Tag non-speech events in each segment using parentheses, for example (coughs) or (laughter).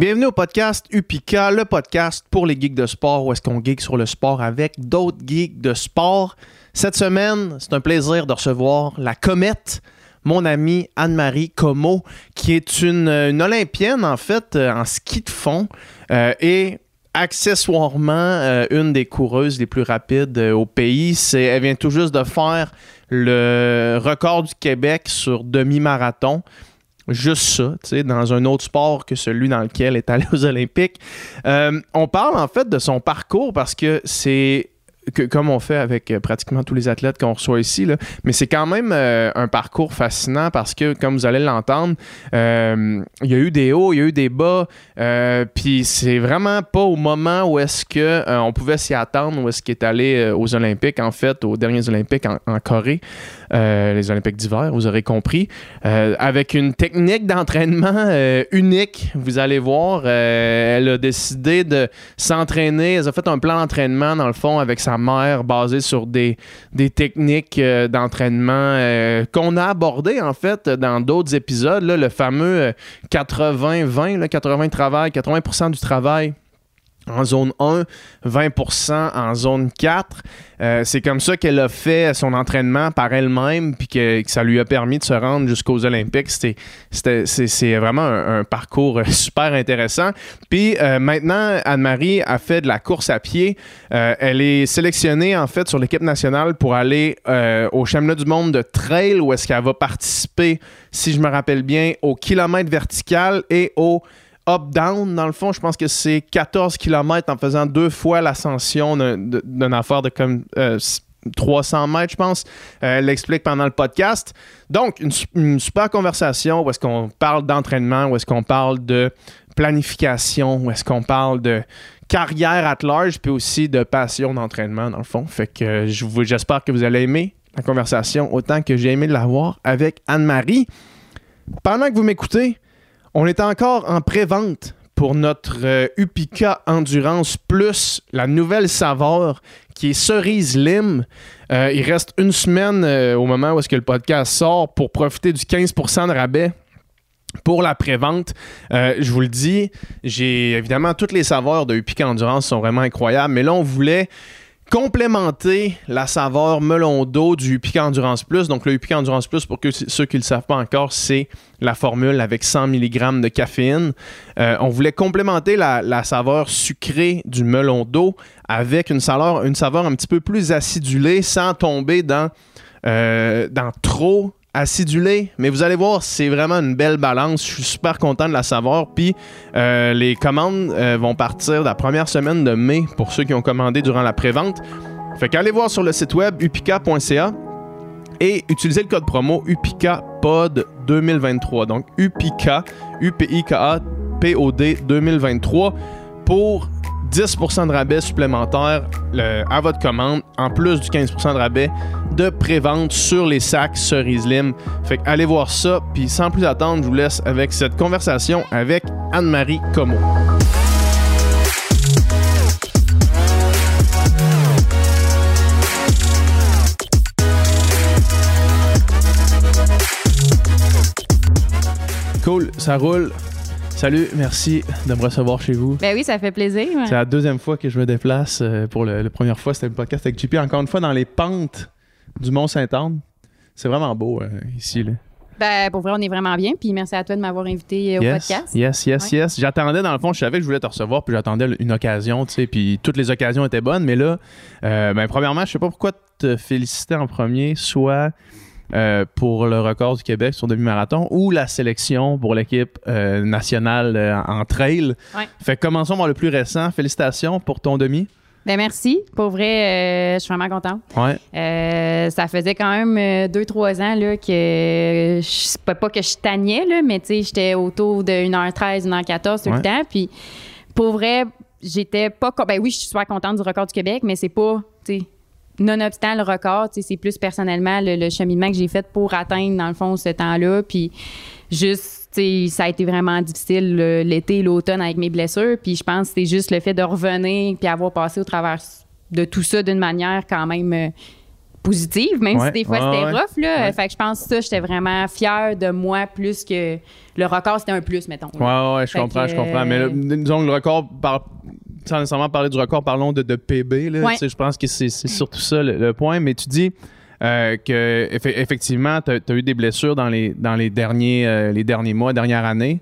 Bienvenue au podcast Upika, le podcast pour les geeks de sport où est-ce qu'on geek sur le sport avec d'autres geeks de sport. Cette semaine, c'est un plaisir de recevoir la comète, mon amie Anne-Marie Como, qui est une, Olympienne en fait euh, en ski de fond euh, et accessoirement euh, une des coureuses les plus rapides au pays. C'est, elle vient tout juste de faire le record du Québec sur demi-marathon. Juste ça, tu sais, dans un autre sport que celui dans lequel est allée aux Olympiques. Euh, on parle en fait de son parcours parce que c'est que- comme on fait avec euh, pratiquement tous les athlètes qu'on reçoit ici, là. mais c'est quand même euh, un parcours fascinant parce que, comme vous allez l'entendre, il y a eu des hauts, il y a eu des bas, puis c'est vraiment pas au moment où est-ce que on pouvait s'y attendre, où est-ce qu'il est allé aux Olympiques, en fait, aux derniers Olympiques en Corée, euh, les Olympiques d'hiver, vous aurez compris, euh, avec une technique d'entraînement euh, unique, vous allez voir, elle a décidé de s'entraîner. Elle a fait un plan d'entraînement, dans le fond, avec sa mère, basé sur des, des techniques d'entraînement qu'on a abordées, en fait, dans d'autres épisodes. là, le fameux euh, 80-20, là, 80 travail, 80% du travail en zone 1, 20% en zone 4. Euh, c'est comme ça qu'elle a fait son entraînement par elle-même, puis que, ça lui a permis de se rendre jusqu'aux Olympiques. C'est, vraiment un, parcours euh, super intéressant. Puis euh, maintenant, Anne-Marie a fait de la course à pied. Elle est sélectionnée en fait sur l'équipe nationale pour aller au championnat du monde de trail, où est-ce qu'elle va participer, si je me rappelle bien, au kilomètre vertical et au up-down, dans le fond, je pense que c'est 14 km en faisant deux fois l'ascension d'une affaire de comme euh, s- 300 mètres, je pense. Euh, elle l'explique pendant le podcast. Donc, une, une super conversation où est-ce qu'on parle d'entraînement, où est-ce qu'on parle de planification, où est-ce qu'on parle de carrière at large, puis aussi de passion d'entraînement, dans le fond. Fait que euh, j'espère que vous allez aimer la conversation autant que j'ai aimé l'avoir avec Anne-Marie. Pendant que vous m'écoutez, on est encore en pré-vente pour notre euh, Endurance Plus, la nouvelle saveur qui est cerise lime. Euh, il reste une semaine euh, au moment où est-ce que le podcast sort pour profiter du 15% de rabais pour la pré-vente. Euh, je vous le dis, j'ai évidemment toutes les saveurs de Upica Endurance sont vraiment incroyables, mais là on voulait complémenter la saveur melon d'eau du Upica Endurance Plus. Donc le Upica Endurance Plus, pour ceux qui ne le savent pas encore, c'est la formule avec 100 mg de caféine. Euh, on voulait complémenter la, saveur sucrée du melon d'eau avec une saveur, une saveur un petit peu plus acidulée sans tomber dans, euh, dans trop acidulé. Mais vous allez voir, c'est vraiment une belle balance. Je suis super content de la saveur. Puis euh, les commandes euh, vont partir la première semaine de mai pour ceux qui ont commandé durant la prévente. Fait qu'allez voir sur le site web upica.ca et utilisez le code promo UPICAPOD 2023. Donc UPICA, U-P-I-K-A, P-O-D 2023 pour 10% de rabais supplémentaire à votre commande, en plus du 15% de rabais de prévente sur les sacs Cerise Lime. Fait que allez voir ça, puis sans plus attendre, je vous laisse avec cette conversation avec Anne-Marie Como. Cool, ça roule. Salut, merci de me recevoir chez vous. Ben oui, ça fait plaisir. C'est la deuxième fois que je me déplace. euh, pour le, la première fois, c'était le podcast avec JP. Encore une fois, dans les pentes du Mont-Saint-Anne. C'est vraiment beau euh, ici. Là. Ben, pour vrai, on est vraiment bien. Puis merci à toi de m'avoir invité euh, au yes, podcast. yes, yes, Ouais. yes. J'attendais, dans le fond, je savais que je voulais te recevoir, puis j'attendais une occasion, tu sais, puis toutes les occasions étaient bonnes. Mais là, euh, ben, premièrement, je sais pas pourquoi te féliciter en premier, soit euh, pour le record du Québec sur demi-marathon ou la sélection pour l'équipe euh, nationale euh, en trail. Ouais. Fait que commençons par le plus récent. Félicitations pour ton demi. Ben merci. Pour vrai, euh, je suis vraiment contente. Ouais. Euh, ça faisait quand même euh, deux, trois ans là, que je pas, pas que je tagnais, là, mais j'étais autour de 1h13, 1h14 tout Ouais. le temps. Puis pour vrai, j'étais pas. Ben oui, je suis super contente du record du Québec, mais c'est pas. Nonobstant le record, c'est plus personnellement le, le cheminement que j'ai fait pour atteindre, dans le fond, ce temps-là. Puis juste, ça a été vraiment difficile le- l'été et l'automne avec mes blessures. Puis je pense que c'est juste le fait de revenir puis avoir passé au travers de tout ça d'une manière quand même euh, positive, même Ouais, si des fois ouais, c'était ouais. rough. Là. Fait que je pense que ça, j'étais vraiment fière de moi plus que le record, c'était un plus, mettons. Ouais, ouais, je Fait comprends, que, je comprends. Mais euh, disons que le record, par- sans nécessairement parler du record, parlons de, de PB. Là, Ouais. Je pense que c'est surtout ça le, le point. Mais tu dis euh, que effe- effectivement, tu as, eu des blessures dans les, dans les, derniers, euh, les derniers mois, dernière année.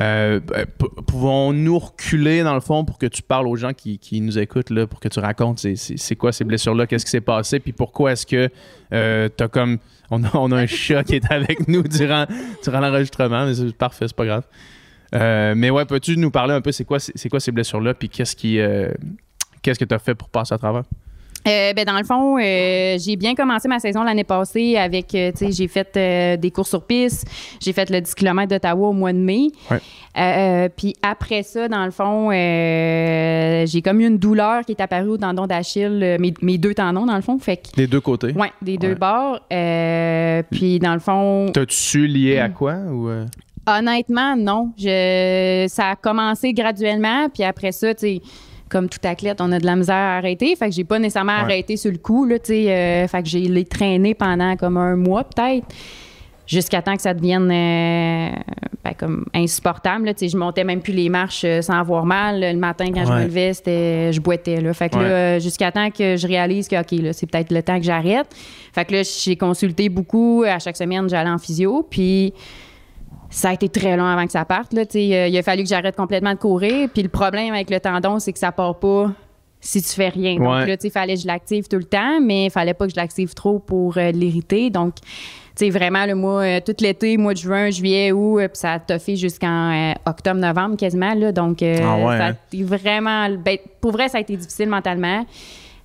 Euh, p- Pouvons-nous reculer, dans le fond, pour que tu parles aux gens qui, qui nous écoutent, là, pour que tu racontes c'est- quoi ces blessures-là, qu'est-ce qui s'est passé, puis pourquoi est-ce que tu as comme. On a, on a un chat qui est avec nous durant, durant l'enregistrement, mais c'est parfait, c'est pas grave. Euh, mais ouais, peux-tu nous parler un peu, c'est quoi, c'est quoi ces blessures-là, puis qu'est-ce qui, euh, qu'est-ce que tu as fait pour passer à travers? Euh, ben, dans le fond, euh, j'ai bien commencé ma saison l'année passée avec, euh, tu sais, j'ai fait des courses sur piste, j'ai fait le 10 km d'Ottawa au mois de mai. Ouais. Puis après ça, dans le fond, j'ai comme eu une douleur qui est apparue au tendon d'Achille, mes, mes deux tendons, dans le fond. Fait que, Des deux côtés? ouais, des deux bords. Puis dans le fond, T'as-tu su lié à quoi? Ou, euh? Honnêtement, non. Je, ça a commencé graduellement, puis après ça, tu sais, comme tout athlète, on a de la misère à arrêter. Fait que j'ai pas nécessairement Ouais. arrêté sur le coup, là, tu sais. euh, fait que j'ai les traîné pendant comme un mois, peut-être, jusqu'à temps que ça devienne euh, ben, comme insupportable, là. Tu sais, je montais même plus les marches euh, sans avoir mal. Le matin, quand je me levais, c'était, je boitais, là. Fait que Ouais. là, jusqu'à temps que je réalise que, OK, là, c'est peut-être le temps que j'arrête. Fait que là, j'ai consulté beaucoup. À chaque semaine, j'allais en physio, puis ça a été très long avant que ça parte. Là, euh, il a fallu que j'arrête complètement de courir. Puis le problème avec le tendon, c'est que ça part pas si tu fais rien. Donc Ouais. là, sais, fallait que je l'active tout le temps, mais il fallait pas que je l'active trop pour euh, l'irriter. Donc, tu sais, vraiment, le mois, euh, tout l'été, mois de juin, juillet, août, puis ça a toffé jusqu'en octobre, novembre quasiment. Là, donc, Ah ouais, ça a hein? été vraiment. ben, pour vrai, ça a été difficile mentalement.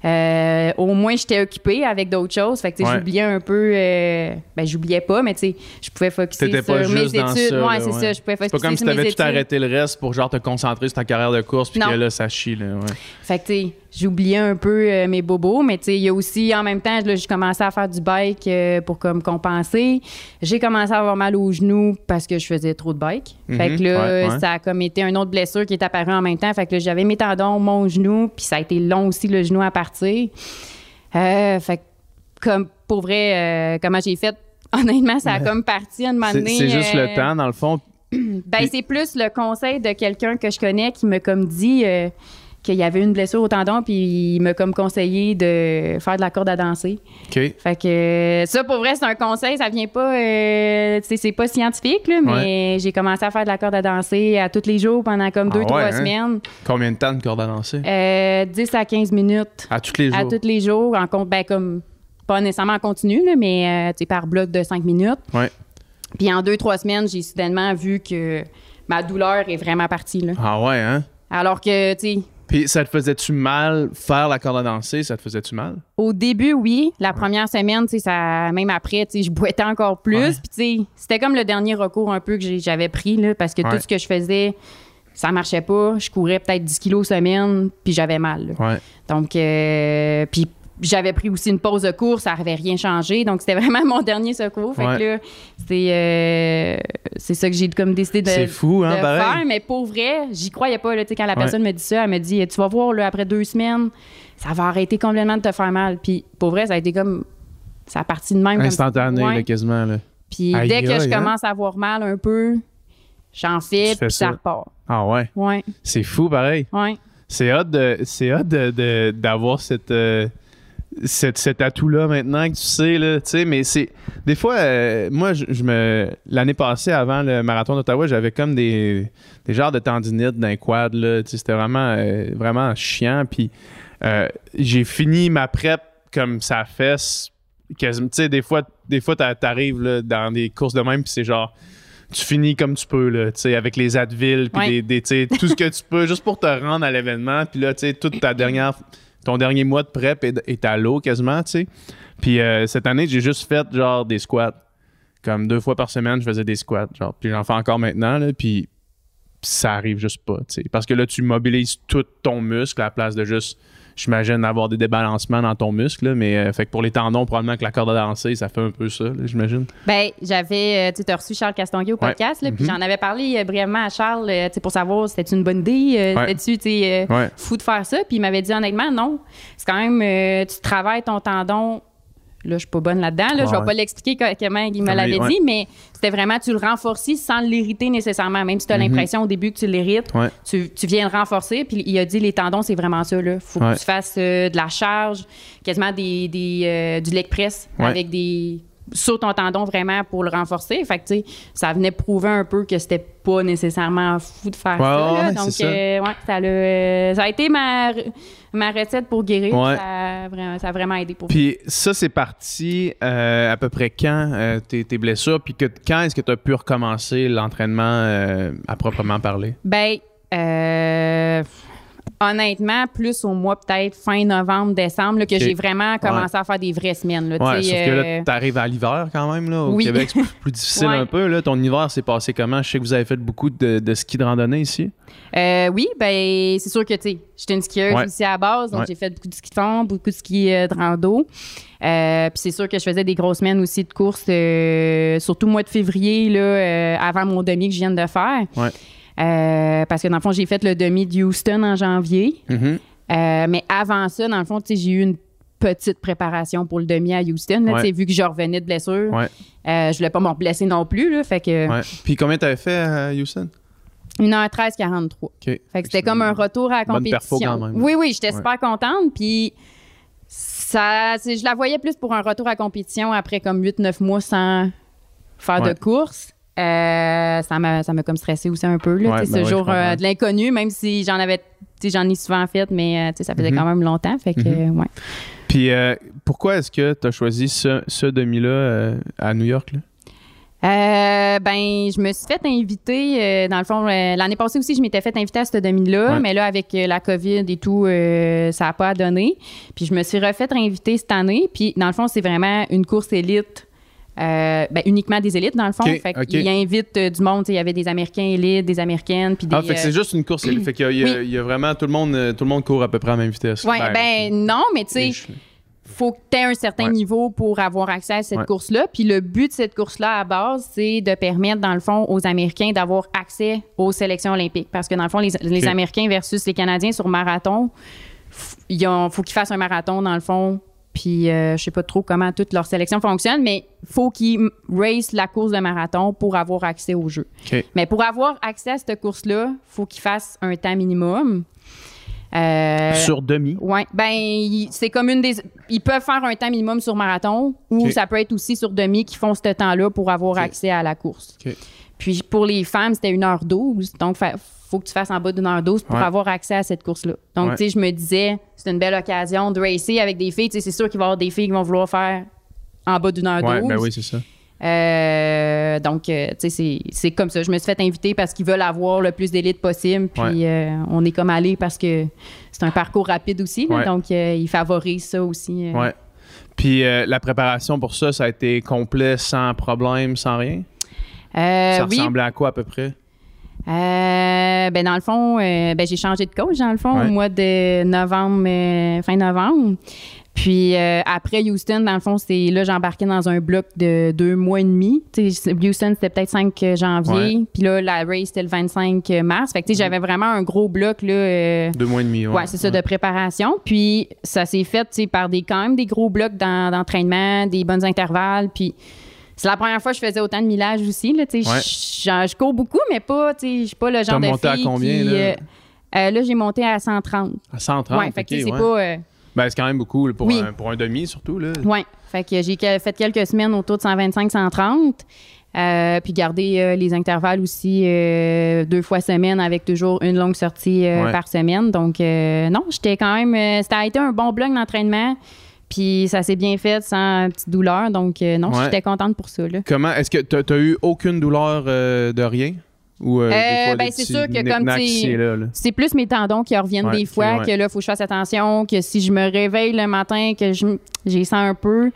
Euh, au moins, j'étais occupée avec d'autres choses. Fait que, Ouais. j'oubliais un peu. euh, ben, j'oubliais pas, mais tu sais, je pouvais focuser sur pas mes études. ça. ouais, c'est ça. Je pouvais C'est focuser pas comme si sur t'avais tout arrêté le reste pour genre te concentrer sur ta carrière de course, puis que là, ça chie. Là, ouais. Fait que, tu sais, j'oubliais un peu euh, mes bobos, mais tu sais, il y a aussi, en même temps, j'ai commencé à faire du bike euh, pour comme compenser. J'ai commencé à avoir mal aux genoux parce que je faisais trop de bike. Fait Mhm. que là, Ouais, ouais. ça a comme été une autre blessure qui est apparue en même temps. Fait que là, j'avais mes tendons, mon genou, puis ça a été long aussi, le genou à partir. Euh, fait que, comme, pour vrai, comment j'ai fait, (laughs) honnêtement, ça a comme parti à un moment C'est donné. c'est juste le temps, dans le fond. (clears throat) ben, c'est plus le conseil de quelqu'un que je connais qui m'a comme dit qu'il y avait une blessure au tendon, puis il m'a comme conseillé de faire de la corde à danser. OK. Fait que euh, ça, pour vrai, c'est un conseil. Ça vient pas, euh, tu sais, c'est pas scientifique, là, mais j'ai commencé à faire de la corde à danser à tous les jours pendant comme Ah deux, ouais, trois hein? semaines. Combien de temps de corde à danser? Euh, 10 à 15 minutes à tous les jours. à tous les jours, en compte, ben, comme pas nécessairement en continu, là, mais euh, tu sais, par bloc de 5 minutes. Ouais. Puis en deux, trois semaines, j'ai soudainement vu que ma douleur est vraiment partie. Là. Ah ouais, hein? Alors que, tu sais, Puis ça te faisait-tu mal faire la corde à danser? Ça te faisait-tu mal? au début, oui. La première semaine, ça, même après, je boitais encore plus. Ouais. Puis, c'était comme le dernier recours un peu que j'avais pris, là, parce que Ouais. tout ce que je faisais, ça marchait pas. Je courais peut-être 10 kilos semaine, puis j'avais mal. Ouais. Donc, euh, puis j'avais pris aussi une pause de cours, ça n'avait rien changé. Donc, c'était (laughs) vraiment mon dernier secours. Fait Ouais. que là, c'est euh, c'est ça que j'ai comme décidé de, C'est fou, hein, de faire. Mais pour vrai, j'y croyais pas. Là, quand la Ouais. personne me dit ça, elle me dit Tu vas voir, là, après deux semaines, ça va arrêter complètement de te faire mal. Puis pour vrai, ça a été comme. Ça a parti de même. comme- Instantané, Ouais. là, quasiment. Là. Puis Aïe, dès que aïe, je hein? commence à avoir mal un peu, j'en fais puis ça ça. repart. Ah ouais? Ouais, C'est fou, pareil. ouais. C'est hot de, c'est hot de, de- d'avoir cette, euh, cette, cet atout-là maintenant que tu sais, là, tu sais, mais c'est, des fois, euh, moi, je, je me, l'année passée, avant le marathon d'Ottawa, j'avais comme des, des genres de tendinites d'un quad, là, tu sais, c'était vraiment, euh, vraiment chiant, puis euh, j'ai fini ma prep comme ça fesse, tu sais, des fois, des fois, t'a- t'arrives, là, dans des courses de même, puis c'est genre, tu finis comme tu peux, là, tu sais, avec les Advil, puis Ouais. des, tout ce que tu peux, juste pour te rendre à l'événement. Puis là, tu sais, toute ta dernière, ton dernier mois de prep est, à l'eau quasiment, tu sais. Puis euh, cette année, j'ai juste fait genre des squats. Comme deux fois par semaine, je faisais des squats. Genre, puis j'en fais encore maintenant, là, puis ça arrive juste pas, tu sais. Parce que là, tu mobilises tout ton muscle à la place de juste, j'imagine, avoir des débalancements dans ton muscle, là, mais euh, fait que pour les tendons, probablement que la corde à danser, ça fait un peu ça, j'imagine. Ben, j'avais, euh, tu t'as reçu Charles Castonguay au Ouais. podcast, là, puis Mhm. j'en avais parlé euh, brièvement à Charles, pour savoir si c'était une bonne idée, Ouais. c'était-tu, tu Ouais. fou de faire ça, puis il m'avait dit honnêtement, non. C'est quand même, tu travailles ton tendon là, je suis pas bonne là-dedans. Là, Je Ouais. vais pas l'expliquer co- comment il me l'avait ouais. dit, mais c'était vraiment, tu le renforcis sans l'irriter nécessairement. Même si tu as Mhm. l'impression au début que tu l'irites, Ouais. tu, tu viens le renforcer. Puis il a dit, les tendons, c'est vraiment ça. Il faut que tu fasses euh, de la charge, quasiment des, des, euh, du leg press avec des sur ton tendon vraiment pour le renforcer. Fait que, ça venait prouver un peu que c'était pas nécessairement fou de faire Ouais, ça. là. ouais, Donc, ça. euh, ouais, ça, a été ma, ma recette pour guérir. Ça, a vraiment, ça a vraiment aidé pour Puis ça, c'est parti euh, à peu près quand euh, tes, tes blessures, puis que, quand est-ce que tu as pu recommencer l'entraînement à proprement parler? Ben, euh, honnêtement, plus au mois peut-être fin novembre, décembre, là, que j'ai vraiment commencé à faire des vraies semaines. Là, Ouais, sauf que là, euh, tu arrives à l'hiver quand même, là, au Oui. Québec, c'est plus, (laughs) plus difficile Ouais. un peu. Là. Ton hiver s'est passé comment? Je sais que vous avez fait beaucoup de, de ski de randonnée ici. euh, oui, ben c'est sûr que tu sais, j'étais une skieuse aussi à la base, donc j'ai fait beaucoup de ski de fond, beaucoup de ski euh, de rando. Euh, Puis c'est sûr que je faisais des grosses semaines aussi de course, euh, surtout au mois de février, là, avant mon demi que je viens de faire. Euh, parce que dans le fond, j'ai fait le demi de Houston en janvier. Mhm. Euh, mais avant ça, dans le fond, j'ai eu une petite préparation pour le demi à Houston. Là, Ouais. vu que je revenais de blessure, Ouais. euh, je voulais pas me blesser non plus. Là, fait que Ouais. Puis combien t'avais fait à Houston? 1h13, 43. OK. Fait que c'était comme un retour à la Bonne perfo compétition. quand même. Oui, oui, j'étais super contente. Puis ça, je la voyais plus pour un retour à la compétition après comme 8-9 mois sans faire de course. Euh, ça m'a ça m'a comme stressé aussi un peu là, Ouais, ben ce ouais, jour euh, de l'inconnu même si j'en avais tu sais, j'en ai souvent fait mais euh, ça faisait Mhm. quand même longtemps fait que Mhm. ouais. Puis euh, pourquoi est-ce que tu as choisi ce, ce demi-là euh, à New York? Là? Euh, ben, je me suis fait inviter. euh, dans le fond, euh, l'année passée aussi, je m'étais fait inviter à ce demi-là, Ouais. mais là, avec la COVID et tout, ça n'a pas donné. Puis je me suis refait inviter cette année. Puis dans le fond, c'est vraiment une course élite. Euh, ben, uniquement des élites, dans le fond. Ok, fait ok. qu'il invite euh, du monde. Il y avait des Américains élites, des Américaines, puis des... Ah, fait que c'est euh, juste une course. (clears throat) fait qu'il y a, il y a- Oui. il y a vraiment tout le monde, tout le monde court à peu près à la même vitesse. ouais, ben, non, mais tu sais, je- faut que tu aies un certain Ouais. niveau pour avoir accès à cette Ouais. course-là. Puis le but de cette course-là, à base, c'est de permettre, dans le fond, aux Américains d'avoir accès aux sélections olympiques. Parce que, dans le fond, les. Américains versus les Canadiens sur marathon, il faut qu'ils fassent un marathon, dans le fond. Puis euh, je sais pas trop comment toute leur sélection fonctionne, mais faut qu'ils race la course de marathon pour avoir accès au jeu. Mais pour avoir accès à cette course-là, faut qu'ils fassent un temps minimum. Euh, Sur demi. Ouais, ben c'est comme une des ils peuvent faire un temps minimum sur marathon ou ça peut être aussi sur demi qui font ce temps-là pour avoir accès à la course. Puis pour les femmes, c'était 1h12, donc fa- faut que tu fasses en bas d'une heure 12 pour Ouais. avoir accès à cette course-là. Donc Ouais. tu sais, je me disais, c'est une belle occasion de racer avec des filles, tu sais, c'est sûr qu'il va y avoir des filles qui vont vouloir faire en bas d'une heure Ouais, 12. ben oui, c'est ça. Euh, donc, euh, tu sais, c'est- comme ça. Je me suis fait inviter parce qu'ils veulent avoir le plus d'élite possible. Puis, Ouais. euh, on est comme allé parce que c'est un parcours rapide aussi. là. Ouais. donc, ils favorisent ça aussi. Ouais. Puis la préparation pour ça, ça a été complet, sans problème, sans rien? Euh, ça oui. ressemblait à quoi à peu près? Euh, ben, dans le fond, euh, ben, j'ai changé de coach, dans le fond, Ouais. au mois de novembre, euh, fin novembre. Puis après Houston, dans le fond, c'est là, j'embarquais dans un bloc de deux mois et demi. Houston, c'était peut-être 5 janvier. Puis là, la race, c'était le 25 mars. Fait que, j'avais vraiment un gros bloc, là. Deux mois et demi, ouais. Ouais, c'est ça, de préparation. Puis ça s'est fait, par des, quand même des gros blocs d'en- d'entraînement, des bonnes intervalles. Puis c'est la première fois que je faisais autant de millage aussi, là. Ouais. Je- Je cours beaucoup, mais pas, je suis pas le genre T'as de monté à combien, qui, là? euh, euh, là, j'ai monté à 130. À 130, ouais, fait que, tu sais, ok, c'est ouais. pas... euh, Ben, c'est quand même beaucoup là, pour, Oui. un, pour un demi, surtout. Ouais, fait que j'ai fait quelques semaines autour de 125-130. Euh, puis garder euh, les intervalles aussi euh, deux fois semaine avec toujours une longue sortie Ouais. par semaine. Donc, euh, non, j'étais quand même. ça a été un bon bloc d'entraînement. Puis ça s'est bien fait sans petite douleur. Donc, euh, non, Ouais. j'étais contente pour ça. Là. Comment, est-ce que tu as eu aucune douleur euh, de rien? Ou, euh, Euh, ben, c'est sûr que comme? C'est plus mes tendons qui reviennent Ouais, des fois, ouais. que là, il faut que je fasse attention, que si je me réveille le matin, que je j'ai sens un peu,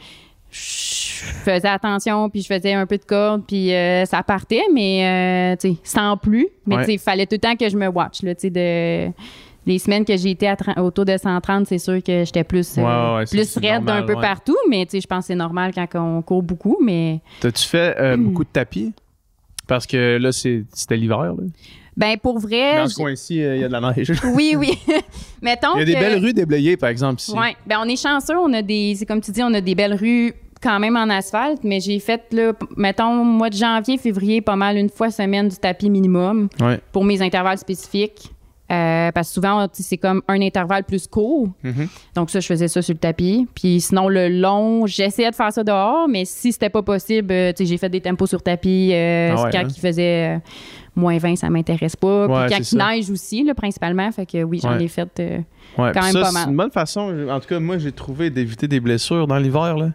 je faisais attention, puis je faisais un peu de corde, puis euh, ça partait, mais tu sais, sans plus. Mais Ouais. tu sais, il fallait tout le temps que je me watch, là, tu sais, de... Les semaines que j'ai été à autour de 130, c'est sûr que j'étais plus, euh, Ouais, ouais, plus raide normal, un peu ouais. partout, mais tu sais, je pense que c'est normal quand on court beaucoup, mais T'as-tu fait euh, Hmm. beaucoup de tapis? Parce que là, c'est- c'était l'hiver. là. Ben, pour vrai. Dans ce coin-ci, euh, il y a de la neige. (laughs) Oui, oui. (laughs) Mettons. Il y a des que- belles rues déblayées, par exemple, ici. Ouais. Ben, on est chanceux. On a des. C'est comme tu dis, on a des belles rues quand même en asphalte, mais j'ai fait, là, mettons, mois de janvier, février, pas mal une fois semaine du tapis minimum Ouais. pour mes intervalles spécifiques. Euh, parce que souvent, c'est comme un intervalle plus court. Mhm. Donc, ça, je faisais ça sur le tapis. Puis sinon, le long, j'essayais de faire ça dehors, mais si c'était pas possible, euh, j'ai fait des tempos sur tapis. euh, Ah ouais, hein? il faisait euh, moins 20, ça m'intéresse pas. Ouais, Puis quand il ça. neige aussi, là, principalement. Fait que oui, j'en Ouais. ai fait. euh, Ouais, Quand même ça, pas mal. C'est une bonne façon. En tout cas, moi, j'ai trouvé d'éviter des blessures dans l'hiver. Tu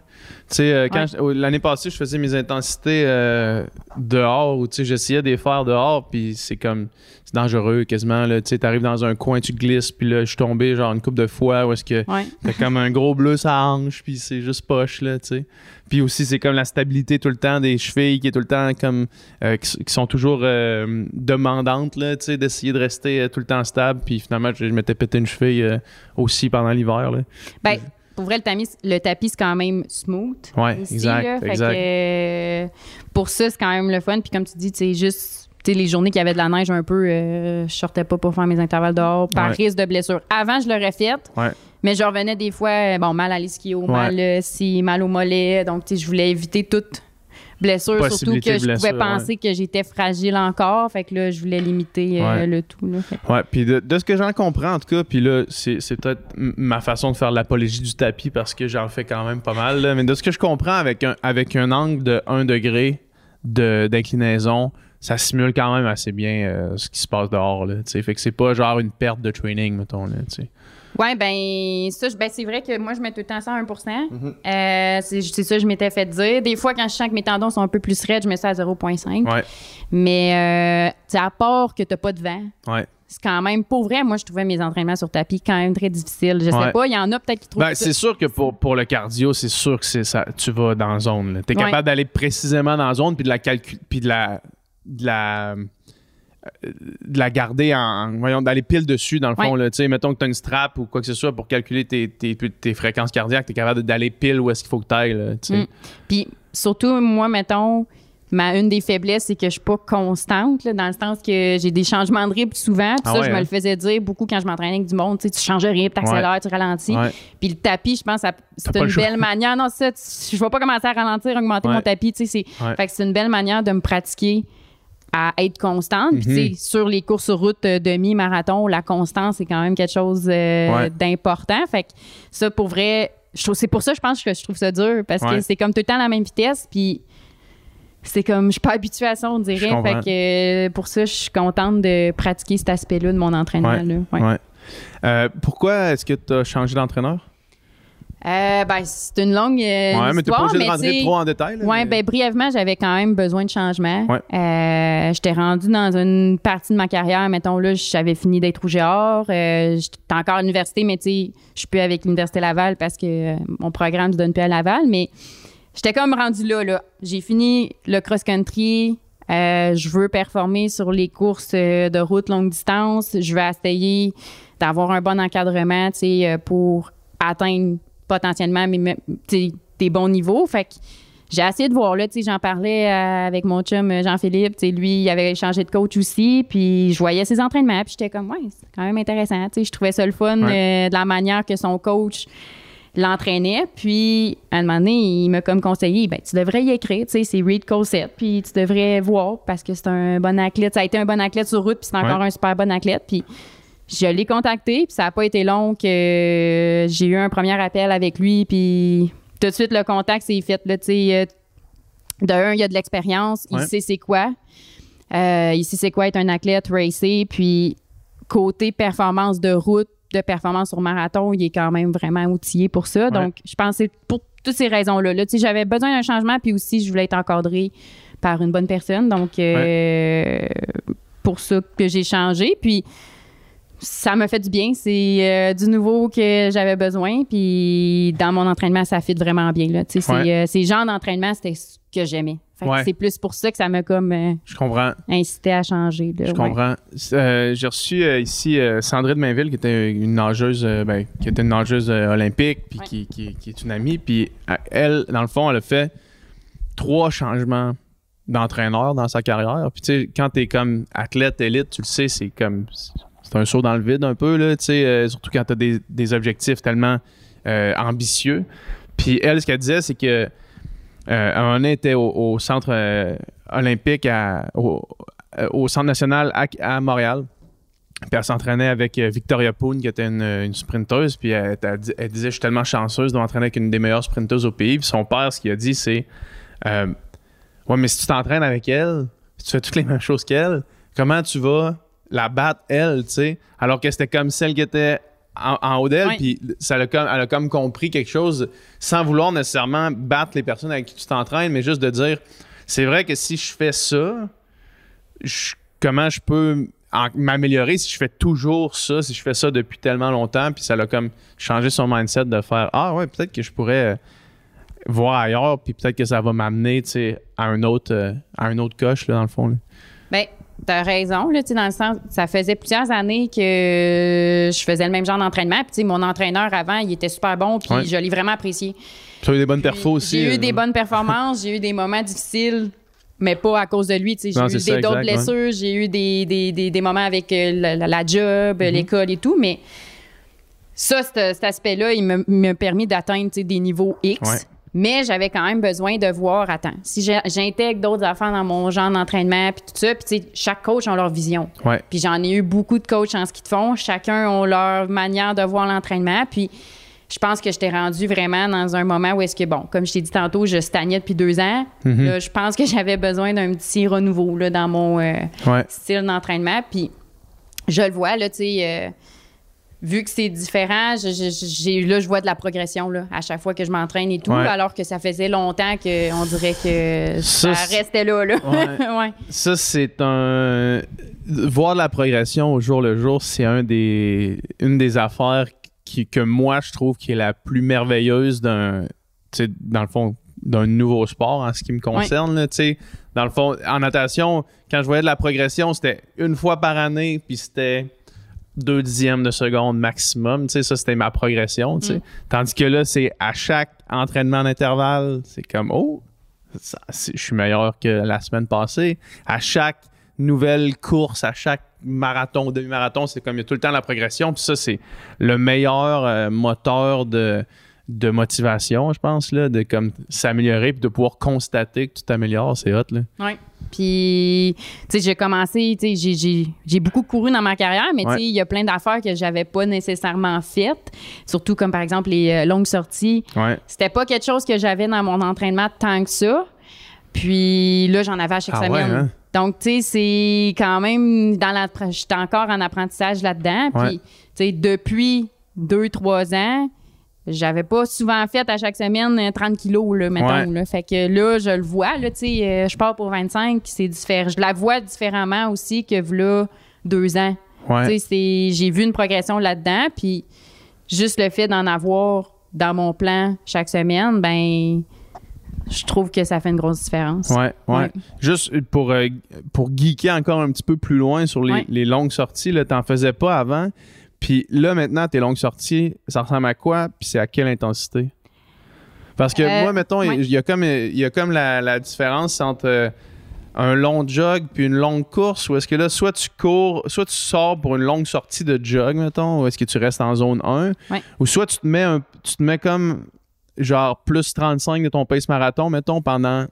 sais, euh, quand l'année passée, je faisais mes intensités euh, dehors ou tu sais, j'essayais de les faire dehors, puis c'est comme c'est dangereux quasiment. Tu sais, t'arrives dans un coin, tu glisses, puis là, je suis tombé genre une couple de fois où est-ce que t'as comme un gros bleu ça hanche, puis c'est juste poche là, tu sais. Puis aussi, c'est comme la stabilité tout le temps des chevilles qui est tout le temps comme euh, qui, qui sont toujours euh, demandantes là, tu sais, d'essayer de rester euh, tout le temps stable. Puis finalement, je, je m'étais pété une cheville aussi pendant l'hiver là. Ben, pour vrai, le tapis, le tapis c'est quand même smooth. Ouais, ici, exact, là. Fait exact. que, pour ça, c'est quand même le fun. Puis comme tu dis, tu sais, juste les journées qu'il y avait de la neige un peu, euh, je sortais pas pour faire mes intervalles dehors par Ouais. risque de blessure. Avant, je l'aurais fait. Ouais. Mais je revenais des fois, euh, bon, mal à l'ischio, Ouais. mal euh, si, mal au mollet. Donc, je voulais éviter toute blessure, surtout que je pouvais penser que j'étais fragile encore. Fait que là, je voulais limiter euh, le tout. Là. Ouais, puis de, de ce que j'en comprends, en tout cas, puis là, c'est, c'est peut-être ma façon de faire l'apologie du tapis parce que j'en fais quand même pas mal, là. mais de ce que je comprends, avec un, avec un angle de 1 degré de, d'inclinaison, ça simule quand même assez bien euh, ce qui se passe dehors, là. Fait que c'est pas genre une perte de training, mettons, là, Ouais, ben ça, ben, c'est vrai que moi, je mets tout le temps ça à 1 Mm-hmm. Euh, c'est, ça que je m'étais fait dire. Des fois, quand je sens que mes tendons sont un peu plus raides, je mets ça à 0,5. Ouais, Mais, euh, tu à part que t'as pas de vent, ouais. c'est quand même, pour vrai, moi, je trouvais mes entraînements sur tapis quand même très difficiles. Je sais Ouais. pas, il y en a peut-être qui trouvent Ben, c'est sûr que pour, pour le cardio, c'est sûr que c'est ça, tu vas dans la zone. T'es Ouais. capable d'aller précisément dans la zone puis de la calcul puis de la de la de la garder en voyons d'aller pile dessus dans le fond là, tu sais mettons que tu as une strap ou quoi que ce soit pour calculer tes, tes, tes fréquences cardiaques, tu es capable d'aller pile où est-ce qu'il faut que tu ailles tu sais. Mm. Puis surtout, moi, mettons, ma, une des faiblesses, c'est que je suis pas constante, là, dans le sens que j'ai des changements de rythme souvent. Puis Ah ça, ouais, je me hein? le faisais dire beaucoup quand je m'entraînais avec du monde. Tu sais, tu changes de rythme, tu accélères, tu ralentis. Ouais. Puis le tapis, je pense, c'est une belle manière. Non, ça, tu- je vais pas commencer à ralentir, augmenter mon tapis. Tu sais, c'est, fait que c'est une belle manière de me pratiquer à être constante. Puis, Mhm. sur les courses sur route euh, demi-marathon, la constance, c'est quand même quelque chose euh, Ouais. d'important. Fait que ça, pour vrai, c'est pour ça, je pense que je trouve ça dur parce Ouais. que c'est comme tout le temps la même vitesse. Puis, c'est comme, je suis pas habituée à ça, on dirait. Fait que euh, pour ça, je suis contente de pratiquer cet aspect-là de mon entraînement. Ouais. Là. Pourquoi est-ce que tu as changé d'entraîneur? Euh, ben, c'est une longue euh, ouais, mais tu pas histoire, obligé de mais rentrer trop en détail. mais- ben brièvement, j'avais quand même besoin de changement. Ouais. Euh, j'étais rendue dans une partie de ma carrière, mettons là, j'avais fini d'être au Géor, euh, j'étais encore à l'université, mais tu sais, je suis plus avec l'université Laval parce que euh, mon programme se donne plus à Laval, mais j'étais comme rendue là, là. J'ai fini le cross-country. euh, je veux performer sur les courses de route longue distance. Je veux essayer d'avoir un bon encadrement, tu sais, pour atteindre potentiellement sais, des bons niveaux. Fait que j'ai essayé de voir là, tu sais, j'en parlais euh, avec mon chum euh, Jean-Philippe, lui, il avait changé de coach aussi, puis je voyais ses entraînements, puis j'étais comme, ouais, c'est quand même intéressant, tu sais, je trouvais ça le fun Ouais. euh, de la manière que son coach l'entraînait, puis à un moment donné, il m'a comme conseillé, ben tu devrais y écrire, tu sais, c'est Reed Cosette, puis tu devrais voir parce que c'est un bon athlète, ça a été un bon athlète sur route, puis c'est encore Ouais. un super bon athlète, puis je l'ai contacté, puis ça n'a pas été long que j'ai eu un premier appel avec lui, puis tout de suite, le contact s'est fait. Là, euh, de un, il y a de l'expérience, Ouais. il sait c'est quoi. Euh, il sait c'est quoi être un athlète racé, puis côté performance de route, de performance sur marathon, il est quand même vraiment outillé pour ça. Donc, je pense que c'est pour toutes ces raisons-là. Là, j'avais besoin d'un changement, puis aussi, je voulais être encadré par une bonne personne. Donc, euh, pour ça que j'ai changé. Puis, ça m'a fait du bien. C'est euh, du nouveau que j'avais besoin. Puis dans mon entraînement, ça fit vraiment bien. Là. Ouais. C'est euh, ces genres d'entraînement, c'était ce que j'aimais. Fait que. C'est plus pour ça que ça m'a comme euh, Je comprends. incité à changer. là. Je Ouais. comprends. J'ai reçu ici Sandrine Mainville, qui était une nageuse, ben, qui était une nageuse olympique, puis qui, qui- qui est une amie. Puis elle, dans le fond, elle a fait trois changements d'entraîneur dans sa carrière. Puis, tu sais, quand t'es comme athlète élite, tu le sais, c'est comme. C'est un saut dans le vide un peu, là, tu euh, surtout quand t'as des, des objectifs tellement euh, ambitieux. Puis, elle, ce qu'elle disait, c'est que. Euh, était au, centre olympique, à- au, centre national à, Montréal. Puis elle s'entraînait avec Victoria Poon, qui était une, sprinteuse. Puis elle, elle di- elle disait Je suis tellement chanceuse de m'entraîner avec une des meilleures sprinteuses au pays. Puis son père, ce qu'il a dit, c'est Ouais, mais si tu t'entraînes avec elle, si tu fais toutes les mêmes choses qu'elle, comment tu vas la battre, elle, tu sais Alors que c'était comme celle qui était en, en haut d'elle. Puis ça l'a comme, elle a comme compris quelque chose sans vouloir nécessairement battre les personnes avec qui tu t'entraînes, mais juste de dire C'est vrai que si je fais ça, je- comment je peux m'améliorer si je fais toujours ça, si je fais ça depuis tellement longtemps, puis ça l'a comme changé son mindset de faire Ah ouais, peut-être que je pourrais euh, voir ailleurs, puis peut-être que ça va m'amener tu sais, à un autre euh, à un autre coche là, dans le fond. là. Ben, t'as raison, là, dans le sens, ça faisait plusieurs années que je faisais le même genre d'entraînement. Puis, mon entraîneur avant, il était super bon, puis Ouais. je l'ai vraiment apprécié. Tu as eu des bonnes perfos aussi. J'ai eu euh, des bonnes performances, j'ai eu des moments difficiles, mais pas à cause de lui. J'ai eu des- d'autres blessures, j'ai eu des, des, des, des moments avec euh, la, la- la job, Mhm. l'école et tout, mais ça, cet, cet aspect-là, il m'a permis d'atteindre des niveaux X. Ouais. Mais j'avais quand même besoin de voir, attends, si j'intègre d'autres affaires dans mon genre d'entraînement, puis tout ça, puis chaque coach a leur vision. Ouais. Puis j'en ai eu beaucoup de coachs en ski de fond. Chacun a leur manière de voir l'entraînement. Puis je pense que je t'ai rendu vraiment dans un moment où est-ce que, bon, comme je t'ai dit tantôt, je stagnais depuis deux ans. Mhm. Là, je pense que j'avais besoin d'un petit renouveau là, dans mon euh, Ouais. style d'entraînement. Puis je le vois, là, tu sais, euh, vu que c'est différent, je- je- j'ai, là, je vois de la progression là, à chaque fois que je m'entraîne et tout, Ouais. alors que ça faisait longtemps qu'on dirait que Ça, restait là. là. Ouais. (laughs) Ouais. Ça, c'est un. Voir de la progression au jour le jour, c'est un des... une des affaires qui, que moi, je trouve qui est la plus merveilleuse d'un. tu sais, Dans le fond, d'un nouveau sport en ce qui me concerne. sais. dans le fond, en natation, quand je voyais de la progression, c'était une fois par année, puis c'était deux dixièmes de seconde maximum. Tu sais, ça, c'était ma progression. tu sais. Tandis que là, c'est à chaque entraînement d'intervalle, c'est comme, oh, ça, je suis meilleur que la semaine passée. À chaque nouvelle course, à chaque marathon, demi-marathon, c'est comme il y a tout le temps la progression. Puis ça, c'est le meilleur euh, moteur de, de motivation, je pense, là, de comme s'améliorer puis de pouvoir constater que tu t'améliores. C'est hot, là. Oui. Puis, tu sais, j'ai commencé, tu sais, j'ai- beaucoup couru dans ma carrière, mais tu sais, il y a plein d'affaires que j'avais pas nécessairement faites, surtout comme par exemple les euh, longues sorties. Ouais. C'était pas quelque chose que j'avais dans mon entraînement tant que ça. Puis là, j'en avais à chaque Ah ouais, semaine. hein? Donc, tu sais, c'est quand même dans la. J'étais encore en apprentissage là-dedans. Puis, tu sais, depuis deux, trois ans, j'avais pas souvent fait à chaque semaine euh, 30 kilos, là, mettons. Ouais. là. Fait que là, je le vois, là, tu sais, euh, je pars pour 25, c'est différent. Je la vois différemment aussi que là, deux ans. Ouais. Tu j'ai vu une progression là-dedans, puis juste le fait d'en avoir dans mon plan chaque semaine, ben, je trouve que ça fait une grosse différence. Ouais, ouais. Ouais. Juste pour, euh, pour geeker encore un petit peu plus loin sur les, Ouais. les longues sorties, là, t'en faisais pas avant. Puis là, maintenant, tes longues sorties, ça ressemble à quoi? Puis c'est à quelle intensité? Parce que Euh, moi, mettons, il ouais. y a comme, y a comme la, la différence entre euh, un long jog puis une longue course, ou est-ce que là, soit tu cours, soit tu sors pour une longue sortie de jog, mettons, ou est-ce que tu restes en zone 1, Ouais. ou soit tu te mets un, tu te mets comme genre plus 35 de ton pace marathon, mettons, pendant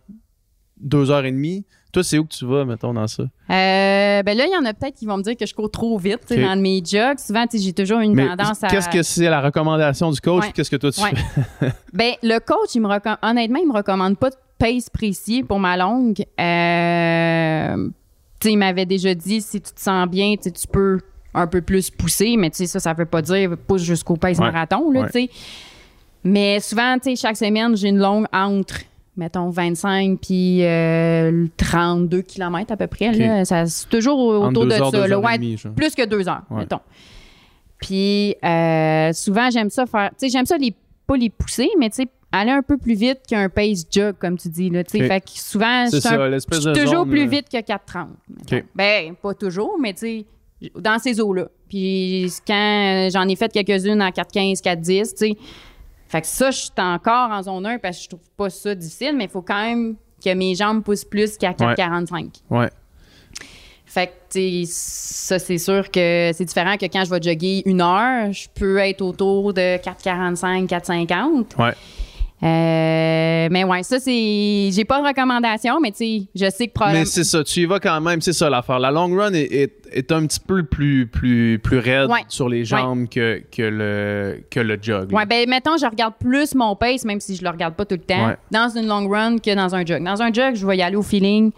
deux heures et demie. Toi, c'est où que tu vas, mettons, dans ça? Euh, ben là, il y en a peut-être qui vont me dire que je cours trop vite dans mes jogs. Souvent, j'ai toujours une Mais tendance à. qu'est-ce que c'est la recommandation du coach? Ouais. Qu'est-ce que toi, tu Ouais. fais? (laughs) Ben, le coach, il me recomm- honnêtement, il me recommande pas de pace précis pour ma longue. Euh, il m'avait déjà dit si tu te sens bien, tu peux un peu plus pousser, mais tu sais, ça, ça veut pas dire pousse jusqu'au pace Ouais. marathon, là, Ouais. tu sais. Mais souvent, tu sais, chaque semaine, j'ai une longue entre, mettons, 25 puis euh, 32 km à peu près. Là. Ça, c'est toujours autour de heures, ça. là. Ouais, demie, plus que deux heures, Ouais. mettons. Puis euh, souvent, j'aime ça faire. Tu sais, j'aime ça les pas les pousser, mais tu sais, aller un peu plus vite qu'un pace jog, comme tu dis. Là. Fait que souvent, C'est un- ça, l'espèce je suis de toujours zone, plus vite que 4,30. mettons. Ok. Ben, pas toujours, mais tu sais, dans ces eaux-là. Puis quand j'en ai fait quelques-unes en 4,15, 4,10, tu sais. Fait que ça, je suis encore en zone 1 parce que je trouve pas ça difficile, mais il faut quand même que mes jambes poussent plus qu'à 4,45. Ouais. Fait que, ça, c'est sûr que c'est différent que quand je vais jogger une heure, je peux être autour de 4,45, 4,50. Ouais. Euh, mais ouais, ça, c'est. J'ai pas de recommandation, mais tu sais, je sais que probablement. Mais c'est ça, tu y vas quand même, c'est ça l'affaire. La long run est, est, est un petit peu plus, plus, plus raide Ouais. sur les jambes que, que, le, que le jog. là. Ouais, ben mettons, je regarde plus mon pace, même si je le regarde pas tout le temps, Ouais. dans une long run que dans un jog. Dans un jog, je vais y aller au feeling,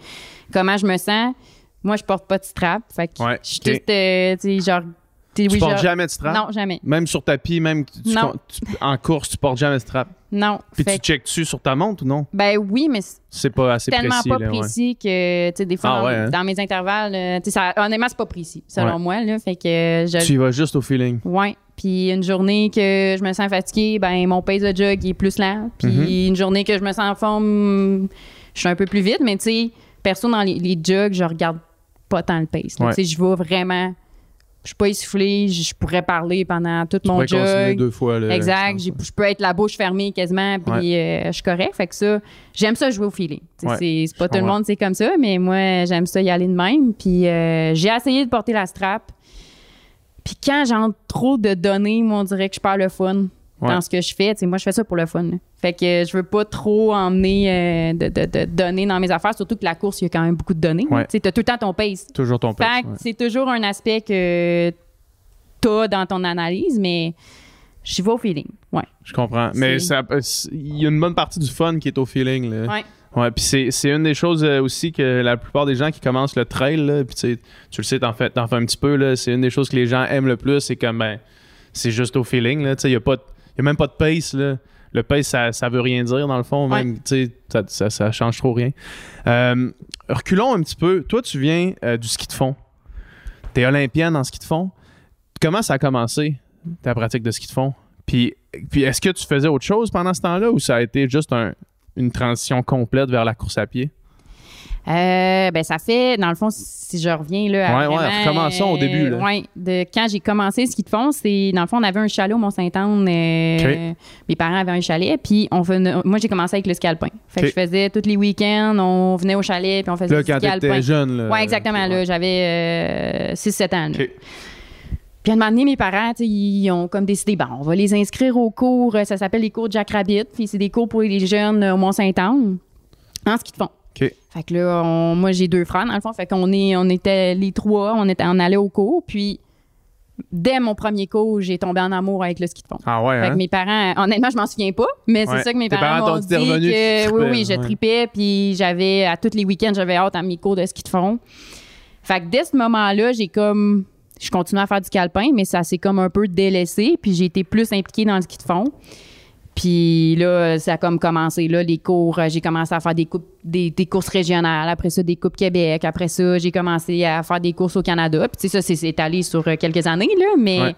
comment je me sens. Moi, je porte pas de strap. Fait que je suis ok. juste, euh, tu sais, genre. tu oui, portes genre- jamais de strap? Non, jamais. Même sur tapis, même tu- tu- Non. tu- en course, tu portes jamais de strap? Non. Puis tu checkes-tu sur ta montre ou non? ben oui, mais c'est pas assez tellement précis. pas là, ouais. précis que, tu sais, des fois, Ah ouais, hein? dans mes intervalles, euh, tu sais, honnêtement, c'est pas précis, selon Ouais. moi, là. Fait que euh, je. Tu y vas juste au feeling. Ouais. Puis une journée que je me sens fatiguée, ben mon pace de jog il est plus lent. Puis Mhm. une journée que je me sens en forme, je suis un peu plus vite. Mais tu sais, perso, dans les, les jogs, je regarde pas tant le pace. Tu sais, je vais vraiment... Je suis pas essoufflée, je je pourrais parler pendant tout Tu mon jog. deux fois. Exact. je peux être la bouche fermée quasiment, puis euh, je suis correct. Fait que ça, j'aime ça jouer au feeling. Ouais, c'est pas tout le monde, c'est comme ça, mais moi, j'aime ça y aller de même. Puis euh, j'ai essayé de porter la strap. Puis quand j'entre trop de données, moi, on dirait que je perds le fun Ouais. dans ce que je fais. Tu moi, je fais ça pour le fun. là. Fait que euh, je veux pas trop emmener euh, de, de- de données dans mes affaires, surtout que la course, il y a quand même beaucoup de données. Ouais. Tu t'as tout le temps ton pace. Toujours ton pace. Fait que ouais. c'est toujours un aspect que t'as dans ton analyse, mais je vais au feeling. Ouais. Je comprends. Mais ça- il y a une bonne partie du fun qui est au feeling. Là. Ouais. Ouais, puis c'est, une des choses euh, aussi que la plupart des gens qui commencent le trail, là, tu tu le sais, t'en fais, fais un petit peu, là, c'est une des choses que les gens aiment le plus, c'est comme, ben, c'est juste au feeling, là, tu sais, il a pas de- y a même pas de pace, là. Le pace, ça, ça veut rien dire, dans le fond, même, tu sais, ça, ça, ça change trop rien. Euh, reculons un petit peu. Toi, tu viens euh, du ski de fond. T'es olympienne en ski de fond. Comment ça a commencé, ta pratique de ski de fond? Puis, puis est-ce que tu faisais autre chose pendant ce temps-là ou ça a été juste un- une transition complète vers la course à pied? Euh, ben ça fait, dans le fond, si je reviens là, à Ouais, ouais, recommençons au début, là. euh, ouais, de quand j'ai commencé ski de fond, c'est dans le fond, on avait un chalet au Mont-Saint-Anne. euh, Mes parents avaient un chalet, puis on venait, moi j'ai commencé avec le ski alpin. Fait que je faisais tous les week-ends, on venait au chalet, puis on faisait Là, du quand jeune, là. Ouais, exactement. Là, j'avais 6-7 ans. là. Ok. Puis à un moment donné, mes parents, ils ont comme décidé, bon, on va les inscrire aux cours, euh, ça s'appelle les cours Jack Rabbit, puis c'est des cours pour les jeunes euh, au Mont-Saint-Anne, en ski de fond. Fait que là, on- moi, j'ai deux frères, dans le fond. Fait qu'on est, on était les trois, on, était, on allait au cours. Puis, dès mon premier cours, j'ai tombé en amour avec le ski de fond. Ah ouais, Fait hein? que mes parents, honnêtement, je m'en souviens pas, mais Ouais. c'est ça que mes Tes parents, m'ont dit, tu que oui, oui, je ouais. tripais, puis j'avais, à tous les week-ends, j'avais hâte à mes cours de ski de fond. Fait que dès ce moment-là, j'ai comme, je continuais à faire du calpin, mais ça s'est comme un peu délaissé, puis j'ai été plus impliquée dans le ski de fond. Puis là, ça a comme commencé, là, les cours, euh, j'ai commencé à faire des, coupes, des, des courses régionales, après ça, des coupes Québec, après ça, j'ai commencé à faire des courses au Canada. Puis tu sais, ça, c'est- étalé sur euh, quelques années, là, mais... Ouais.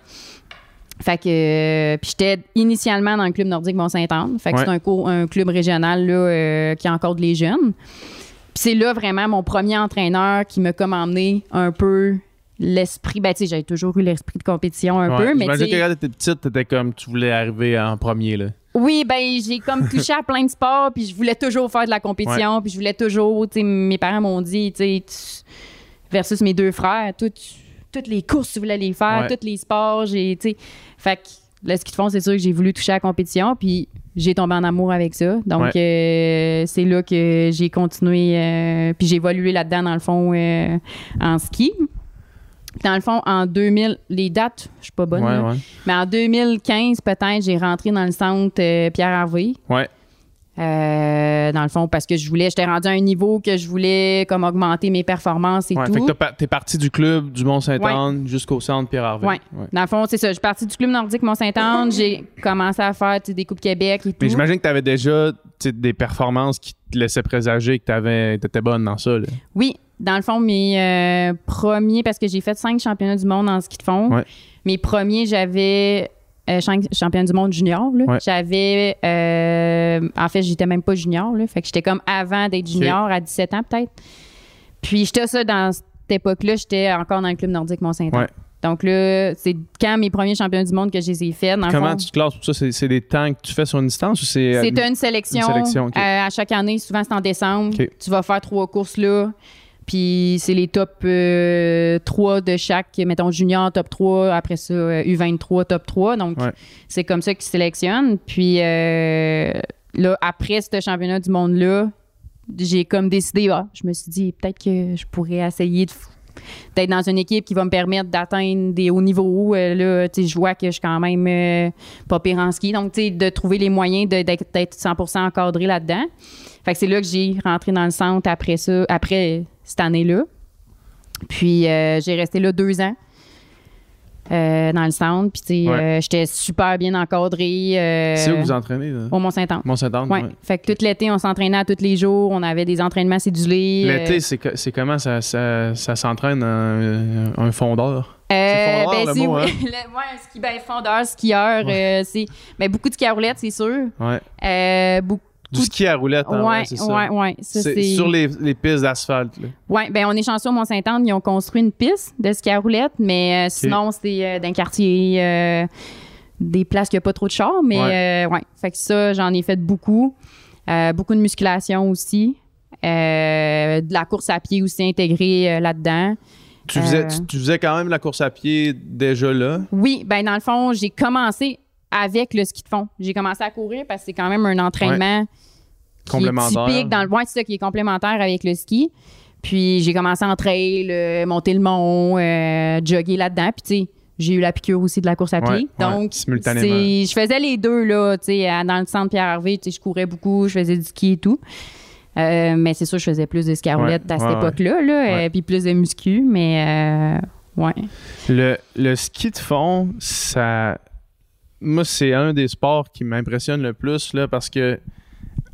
Fait que euh, puis j'étais initialement dans le club nordique Mont-Saint-Anne. Fait que Ouais. c'est un, cours- un club régional là, euh, qui encadre les jeunes. Puis c'est là vraiment mon premier entraîneur qui m'a comme emmené un peu l'esprit. Ben tu sais, j'avais toujours eu l'esprit de compétition un Ouais. peu, mais tu t'étais petite, t'étais comme tu voulais arriver en premier, là. Oui, ben j'ai comme (laughs) touché à plein de sports, puis je voulais toujours faire de la compétition, puis je voulais toujours, tu sais, mes parents m'ont dit, tu sais, versus mes deux frères, tout- toutes les courses, tu voulais les faire, tous les sports, j'ai, tu sais, fait que le ski de fond, c'est sûr que j'ai voulu toucher à la compétition, puis j'ai tombé en amour avec ça. Donc, euh, c'est là que j'ai continué, euh, puis j'ai évolué là-dedans, dans le fond, euh, en ski. Dans le fond, en 2000, les dates, je suis pas bonne, Ouais, là. ouais. Mais en 2015, peut-être, j'ai rentré dans le centre euh, Pierre Harvey. Ouais. Euh, dans le fond, parce que je voulais, j'étais rendu à un niveau que je voulais comme augmenter mes performances et Ouais, tout. Fait que t'es parti du club du Mont-Saint-Anne jusqu'au centre Pierre-Harvey. Ouais. Dans le fond, c'est ça. Je suis partie du club nordique Mont-Saint-Anne. j'ai commencé à faire des Coupes Québec et tout. Mais j'imagine que t'avais déjà des performances qui te laissaient présager que t'avais- t'étais bonne dans ça, là. Oui, dans le fond, mes euh, premiers, parce que j'ai fait cinq championnats du monde en ski de fond. Ouais. Mes premiers, j'avais euh, cinq championnats du monde junior. Ouais. J'avais, euh, en fait, j'étais même pas junior. Là, fait que j'étais comme avant d'être junior, à 17 ans peut-être. Puis j'étais ça dans cette époque-là, j'étais encore dans le club nordique Mont-Saint-Anne. Ouais. Donc là, c'est quand mes premiers championnats du monde que je les ai faits. Comment fond. tu te classes pour ça? C'est, c'est des temps que tu fais sur une distance ou c'est. euh, C'est une sélection. une sélection, ok. euh, à chaque année, souvent c'est en décembre. Tu vas faire trois courses là. Puis c'est les top euh, 3 de chaque, mettons junior top 3, après ça euh, U23 top 3. Donc Ouais. c'est comme ça qu'ils sélectionnent. Puis euh, là, après ce championnat du monde-là, j'ai comme décidé, ah, je me suis dit peut-être que je pourrais essayer de d'être dans une équipe qui va me permettre d'atteindre des hauts niveaux. Euh, là, tu sais, je vois que je suis quand même euh, pas pire en ski. Donc, de trouver les moyens d'être 100% encadré là-dedans. Fait que c'est là que j'ai rentré dans le centre après ça, après cette année-là. Puis, euh, j'ai resté là deux ans. euh, dans le centre, puis Ouais. euh, j'étais super bien encadrée. euh, C'est où vous entraînez? Là? Au Mont-Saint-Anne. Mont-Saint-Anne? Ouais. ouais. Fait que tout l'été, on s'entraînait à tous les jours. On avait des entraînements cédulés. L'été, c'est, co- c'est comment ça, ça, ça s'entraîne un, un fondeur? C'est fondeur, le c'est mot, hein? (laughs) le- ouais, un ski ben, fondeur, skieur, c'est ben, beaucoup de roulettes, c'est sûr. Ouais. Beaucoup, Du ski à roulette, hein, ouais, ouais, c'est ça. ouais, ouais, ça, c'est, c'est- sur les, les pistes d'asphalte. Ouais, ben on est chanceux au Mont-Saint-Anne, ils ont construit une piste de ski à roulettes, mais euh, sinon c'est euh, d'un quartier euh, des places qui a pas trop de chars, mais Ouais. ouais, fait que ça j'en ai fait beaucoup, beaucoup de musculation aussi, de la course à pied aussi intégrée là-dedans. Tu, faisais, tu, tu faisais quand même la course à pied déjà là? Oui, ben dans le fond, j'ai commencé avec le ski de fond. J'ai commencé à courir parce que c'est quand même un entraînement qui Complémentaire. est typique dans le ouais, c'est ça qui est complémentaire avec le ski. Puis j'ai commencé en trail, monter le mont, euh, jogger là-dedans. Puis tu sais, j'ai eu la piqûre aussi de la course à pied. Ouais, Donc je faisais les deux là, tu sais, à- dans le centre Pierre Hervé, tu sais, je courais beaucoup, je faisais du ski et tout. Euh, mais c'est sûr, je faisais plus de ski à Ouais, à cette époque-là, là, euh, puis plus de muscu, mais euh, ouais. Le, le ski de fond, ça. Moi, c'est un des sports qui m'impressionne le plus là, parce que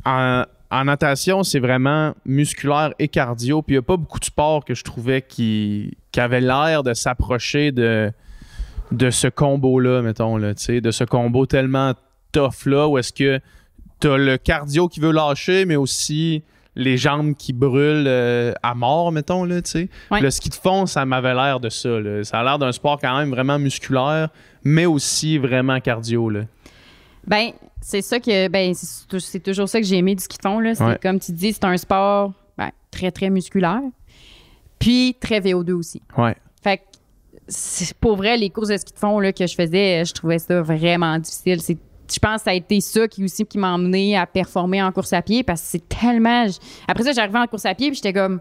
en, natation, c'est vraiment musculaire et cardio. Puis il n'y a pas beaucoup de sports que je trouvais qui, qui avaient l'air de s'approcher de, de ce combo-là, mettons, là, de ce combo tellement tough-là, où est-ce que tu as le cardio qui veut lâcher, mais aussi les jambes qui brûlent euh, à mort, mettons, là, tu sais. Ouais. Le ski de fond, ça m'avait l'air de ça, là. Ça a l'air d'un sport quand même vraiment musculaire, mais aussi vraiment cardio, là. Ben, c'est ça que ben c'est tou- c'est toujours ça que j'ai aimé du ski de fond là, c'est Ouais. comme tu dis, c'est un sport ben, très très musculaire. Puis très VO2 aussi. Ouais. Fait que pour vrai les courses de ski de fond là que je faisais, je trouvais ça vraiment difficile, c'est je pense que ça a été ça qui aussi qui m'a emmené à performer en course à pied parce que c'est tellement après ça j'arrivais en course à pied puis j'étais comme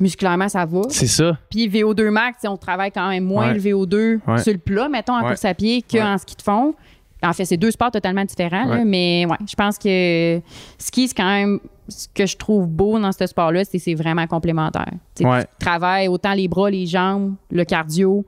musculairement ça va. C'est ça. Puis VO2 max, on travaille quand même moins Ouais. le VO2 Ouais. sur le plat, mettons, en Ouais. course à pied qu'en ski de fond. En fait, c'est deux sports totalement différents, là, mais ouais, je pense que ski, c'est quand même ce que je trouve beau dans ce sport-là, c'est que c'est vraiment complémentaire. Tu travailles autant les bras, les jambes, le cardio.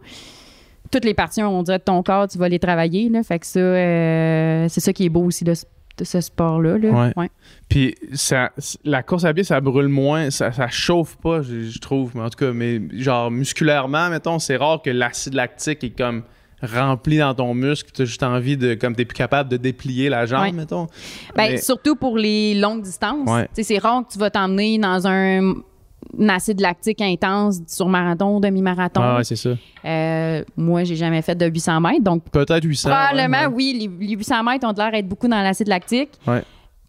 Toutes les parties, on dirait, de ton corps, tu vas les travailler. Là, fait que ça, euh, c'est ça qui est beau aussi de, ce- de ce sport-là. là. Ouais. Ouais. Puis ça, la course à pied, ça brûle moins, ça, ça chauffe pas, je, je trouve. Mais en tout cas, mais genre musculairement, mettons, c'est rare que l'acide lactique est comme rempli dans ton muscle, tu as juste envie de, comme t'es plus capable de déplier la jambe, Ouais. mettons. Ben, Mais- Surtout pour les longues distances. Ouais. Tu sais, C'est rare que tu vas t'emmener dans un, un acide lactique intense sur marathon, demi-marathon. Ah ouais, c'est ça. Euh, moi, j'ai jamais fait de 800 mètres, donc Peut-être 800. probablement, ouais, ouais. oui, les, les 800 mètres ont l'air d'être beaucoup dans l'acide lactique. Ouais.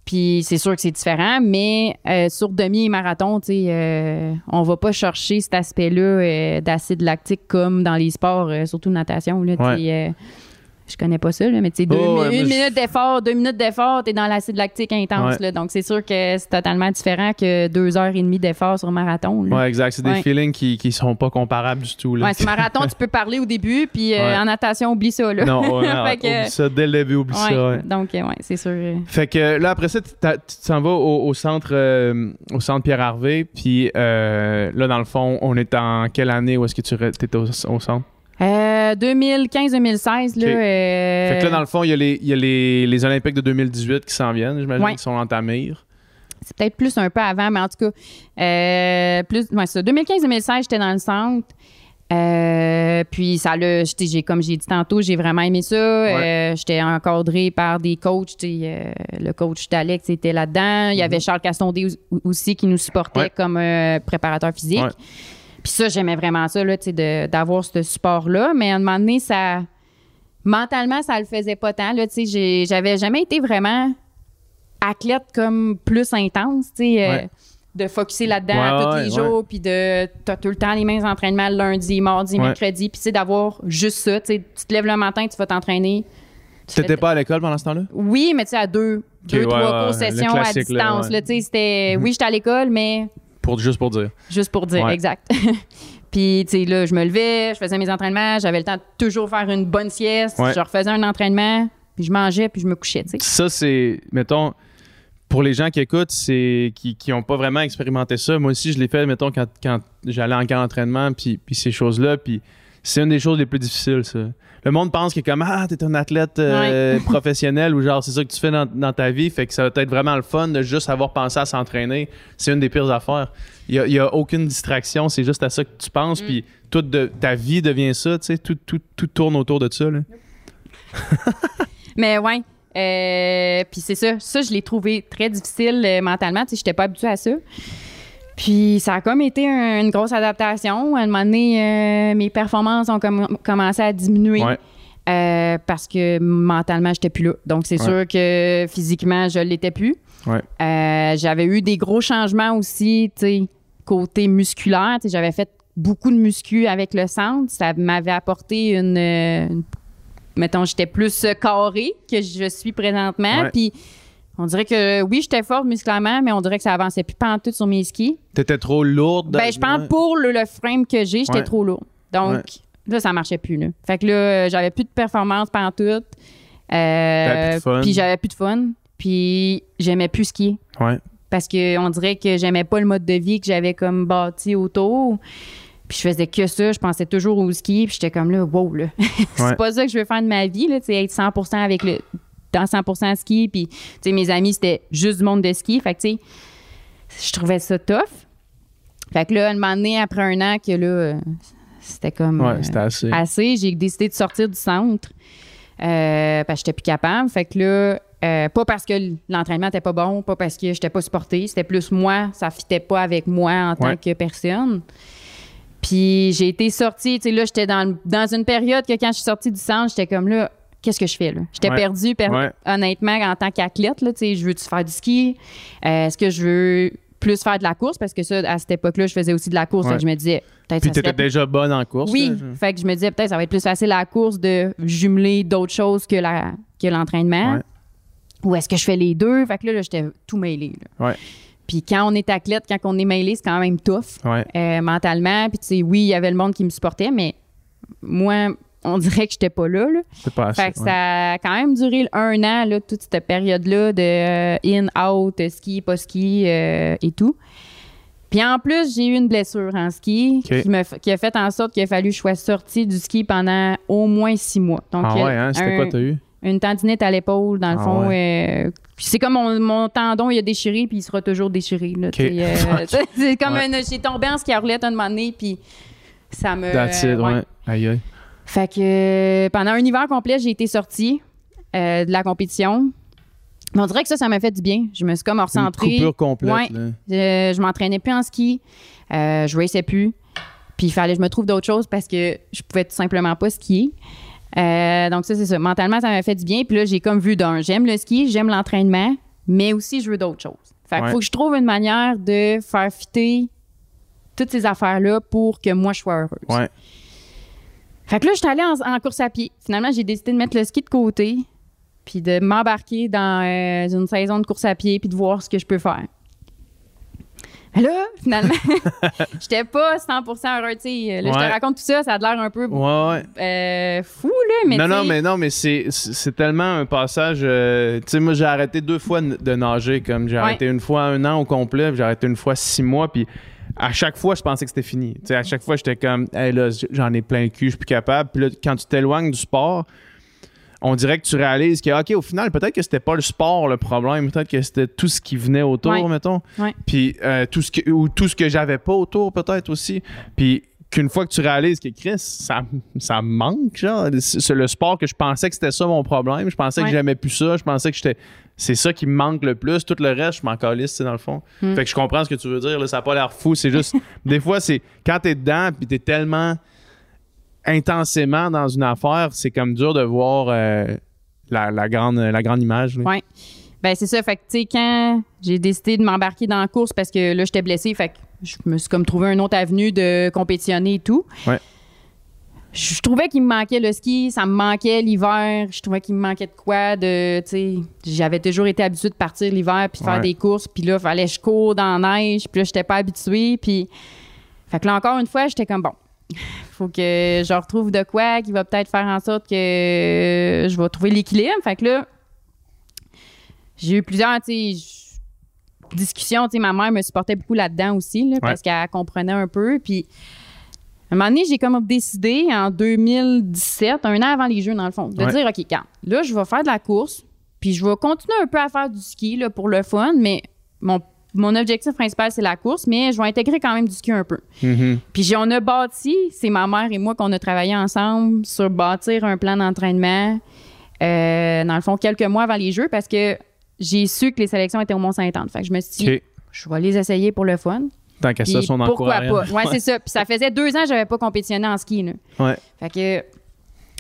Puis c'est sûr que c'est différent, mais euh, sur demi et marathon, tu sais, euh, on va pas chercher cet aspect-là d'acide lactique comme dans les sports, surtout natation. Là, je connais pas ça, là, mais tu sais, Oh, ouais, une minute d'effort, deux minutes d'effort, t'es dans l'acide lactique intense. Ouais. Là, donc c'est sûr que c'est totalement différent que deux heures et demie d'effort sur marathon. là. Ouais, exact. C'est des Ouais. feelings qui, qui sont pas comparables du tout. Là. Ouais, sur marathon, tu peux parler au début, puis euh, en natation, oublie ça. Là. Non, (laughs) Fait que- oublie ça dès le début, oublie ça. Donc, euh, ouais, c'est sûr. euh, Fait que là, après ça, tu t'en vas au, au centre, euh, au centre Pierre Harvey. Puis euh, là, dans le fond, on est en quelle année où est-ce que tu étais au, au centre? Euh, 2015-2016, là. Ok. euh, Fait que là, dans le fond, il y a les, il y a les, les Olympiques de 2018 qui s'en viennent, j'imagine, Ouais. qui sont en ta mire. C'est peut-être plus un peu avant, mais en tout cas, euh, plus, ouais, ça. 2015-2016, j'étais dans le centre. Euh, puis ça j'étais- j'ai comme j'ai dit tantôt, j'ai vraiment aimé ça. Euh, j'étais encadrée par des coachs. euh, le coach d'Alex était là-dedans. Il y avait Charles Castondé au- aussi qui nous supportait Mhm. Ouais. comme euh, préparateur physique. Ouais. Puis ça, j'aimais vraiment ça, là, d'avoir ce support-là. Mais à un moment donné, ça. Mentalement, ça le faisait pas tant, là, tu sais. J'avais jamais été vraiment athlète comme plus intense, tu sais. euh, de focuser là-dedans Ouais, tous ouais, les jours, puis de t'as tout le temps les mêmes entraînements lundi, mardi, mercredi, puis d'avoir juste ça, tu sais, tu te lèves le matin, tu vas t'entraîner. Tu T'étais pas à l'école pendant ce temps-là? Oui, mais tu sais à deux, deux trois cours sessions à là, distance, là, sais, c'était oui, j'étais à l'école, mais Pour, juste pour dire. juste pour dire Ouais. exact. (laughs) Puis, tu sais, là, je me levais, je faisais mes entraînements, j'avais le temps de toujours faire une bonne sieste, Ouais. je refaisais un entraînement, puis je mangeais, puis je me couchais, tu sais. Ça, c'est, mettons, pour les gens qui écoutent, c'est qui qui ont pas vraiment expérimenté ça. Moi aussi, je l'ai fait, mettons, quand, quand j'allais en camp d'entraînement, puis, puis ces choses-là, puis c'est une des choses les plus difficiles, ça. Le monde pense que comme ah t'es un athlète euh, (laughs) (laughs) professionnel ou genre c'est ça que tu fais dans, dans ta vie, fait que ça va être vraiment le fun de juste avoir pensé à s'entraîner. C'est une des pires affaires. Il y a, aucune distraction, c'est juste à ça que tu penses, puis toute de, ta vie devient ça, tu sais, tout, tout, tout tourne autour de ça. Là. (laughs) Mais ouais. Euh, puis c'est ça. Ça, je l'ai trouvé très difficile euh, mentalement. Tu sais, j'étais pas habituée à ça. Puis ça a comme été un- une grosse adaptation. À un moment donné, euh, mes performances ont comm- commencé à diminuer. Ouais. euh, parce que mentalement, j'étais plus là. Donc, c'est Ouais. sûr que physiquement, je l'étais plus. Ouais. Euh, j'avais eu des gros changements aussi, tu sais, côté musculaire. J'avais fait beaucoup de muscu avec le centre. Ça m'avait apporté une, une- mettons, j'étais plus carré que je suis présentement. Puis on dirait que oui, j'étais forte musculairement, mais on dirait que ça avançait plus pantoute sur mes skis. T'étais trop lourde. Ben, je pense pour le, le frame que j'ai, j'étais Ouais. trop lourd. Donc Ouais. là, ça marchait plus. Là. Fait que là, euh, j'avais plus de performance pantoute. Fun. Puis j'avais plus de fun. Puis j'aimais plus skier Ouais. parce que on dirait que j'aimais pas le mode de vie que j'avais comme bâti autour. Puis je faisais que ça, je pensais toujours au ski, puis j'étais comme là, wow, là. (laughs) c'est Ouais. pas ça que je veux faire de ma vie, là, être 100% avec le dans 100% ski, puis tu sais mes amis c'était juste du monde de ski, fait que tu sais je trouvais ça tough. Fait que là, un moment donné, après un an, que là, euh, c'était comme Ouais, euh, c'était assez. assez. J'ai décidé de sortir du centre euh, parce que j'étais plus capable. Fait que là, euh, pas parce que l'entraînement était pas bon, pas parce que j'étais pas supportée, c'était plus moi, ça fitait pas avec moi en tant Ouais. que personne. Puis j'ai été sortie, tu sais, là, j'étais dans, dans une période que quand je suis sortie du centre, j'étais comme là, qu'est-ce que je fais là? J'étais Ouais. perdue, per- Ouais. honnêtement, en tant qu'athlète, là, tu je veux-tu faire du ski? Euh, Est-ce que je veux plus faire de la course? Parce que ça, à cette époque-là, je faisais aussi de la course. Ouais. Fait que je me disais, peut-être Puis t'étais serait déjà bonne en course. oui, là, je- fait que je me disais peut-être ça va être plus facile à la course de jumeler d'autres choses que la que l'entraînement. Ou est-ce que je fais les deux? Fait que là, là, j'étais tout mêlé. Ouais. Puis quand on est athlète, quand on est mêlé, c'est quand même tough Ouais. euh, mentalement. Puis tu sais, oui, il y avait le monde qui me supportait, mais moi, on dirait que j'étais pas là. là. Pas assez. Fait que ouais. ça a quand même duré un an, là, toute cette période-là de euh, in, out, euh, ski, pas ski euh, et tout. Puis en plus, j'ai eu une blessure en ski qui, me f- qui a fait en sorte qu'il a fallu que je sois sortie du ski pendant au moins six mois. Donc, Ah ouais, hein? C'était quoi t'as eu? Une tendinite à l'épaule, dans le Ah fond. euh, puis c'est comme mon, mon tendon, il a déchiré, puis il sera toujours déchiré. euh, (laughs) (laughs) c'est comme Ouais. un- j'ai tombé en ski à roulette un moment donné, puis ça me... That's it, ouais. ouais. Aïe, aïe. Fait que euh, pendant un hiver complet, j'ai été sortie euh, de la compétition. Mais on dirait que ça, ça m'a fait du bien. Je me suis comme Une recentrée. coupure complète. Ouais. là. Je m'entraînais plus en ski. Euh, je raçais plus. Puis il fallait que je me trouve d'autres choses parce que je pouvais tout simplement pas skier. Euh, donc ça, c'est ça. Mentalement, ça m'a fait du bien. Puis là, j'ai comme vu d'un, j'aime le ski, j'aime l'entraînement, mais aussi je veux d'autres choses. Fait qu'il Ouais. faut que je trouve une manière de faire fitter toutes ces affaires-là pour que moi, je sois heureuse. Ouais. Fait que là, je suis allée en, en course à pied. Finalement, j'ai décidé de mettre le ski de côté, puis de m'embarquer dans euh, une saison de course à pied, puis de voir ce que je peux faire. Mais là, finalement, (laughs) j'étais pas 100% heureux. tu sais. Là, je te raconte tout ça, ça a l'air un peu Ouais, ouais. euh, fou, là, mais non, non, mais non, mais c'est tellement un passage. euh, tu sais, moi, j'ai arrêté deux fois de nager. Comme j'ai arrêté une fois un an au complet, puis j'ai arrêté une fois six mois, puis à chaque fois, je pensais que c'était fini. À chaque fois, j'étais comme, hey, là, j'en ai plein le cul, je suis plus capable. Puis là, quand tu t'éloignes du sport, on dirait que tu réalises que, OK, au final, peut-être que c'était pas le sport le problème, peut-être que c'était tout ce qui venait autour, Ouais. mettons. Ouais. Puis euh, tout ce que, ou tout ce que j'avais pas autour, peut-être aussi. Puis qu'une fois que tu réalises que Chris, ça, ça me manque, genre. C'est c'est le sport que je pensais que c'était ça mon problème. Je pensais Ouais. que j'aimais plus ça. Je pensais que j'étais. C'est ça qui me manque le plus. Tout le reste, je m'en calisse, dans le fond. Hmm. Fait que je comprends ce que tu veux dire. Là, ça n'a pas l'air fou. C'est juste, (laughs) des fois, c'est quand t'es dedans puis t'es tellement intensément dans une affaire, c'est comme dur de voir euh, la, la grande, la grande image. Ouais. Ben c'est ça. Fait que tu sais quand j'ai décidé de m'embarquer dans la course parce que là j'étais blessée, fait que je me suis comme trouvé une autre avenue de compétitionner et tout. Ouais. Je, trouvais qu'il me manquait le ski, ça me manquait l'hiver. Je trouvais qu'il me manquait de quoi de, tu sais, j'avais toujours été habituée de partir l'hiver puis de faire Ouais. des courses, puis là fallait que je cours dans la neige, puis là j'étais pas habituée, puis fait que là encore une fois j'étais comme bon. (laughs) Faut que je retrouve de quoi qui va peut-être faire en sorte que je vais trouver l'équilibre. Fait que là, j'ai eu plusieurs tu discussions. Tu sais, ma mère me supportait beaucoup là-dedans aussi, là, parce qu'elle comprenait un peu. Puis, un moment donné, j'ai comme décidé en 2017, un an avant les Jeux, dans le fond, de Ouais. dire OK, quand là, je vais faire de la course, puis je vais continuer un peu à faire du ski là, pour le fun, mais mon, mon objectif principal, c'est la course, mais je vais intégrer quand même du ski un peu. Mhm. Puis on a bâti, c'est ma mère et moi qu'on a travaillé ensemble sur bâtir un plan d'entraînement, euh, dans le fond, quelques mois avant les Jeux, parce que j'ai su que les sélections étaient au Mont-Saint-Anne. Fait que je me suis dit, OK. je vais les essayer pour le fun. Tant qu'à ça, son pourquoi pas? Ouais, c'est ça. Puis ça faisait deux ans que j'avais pas compétitionné en ski. Là. Ouais. Fait que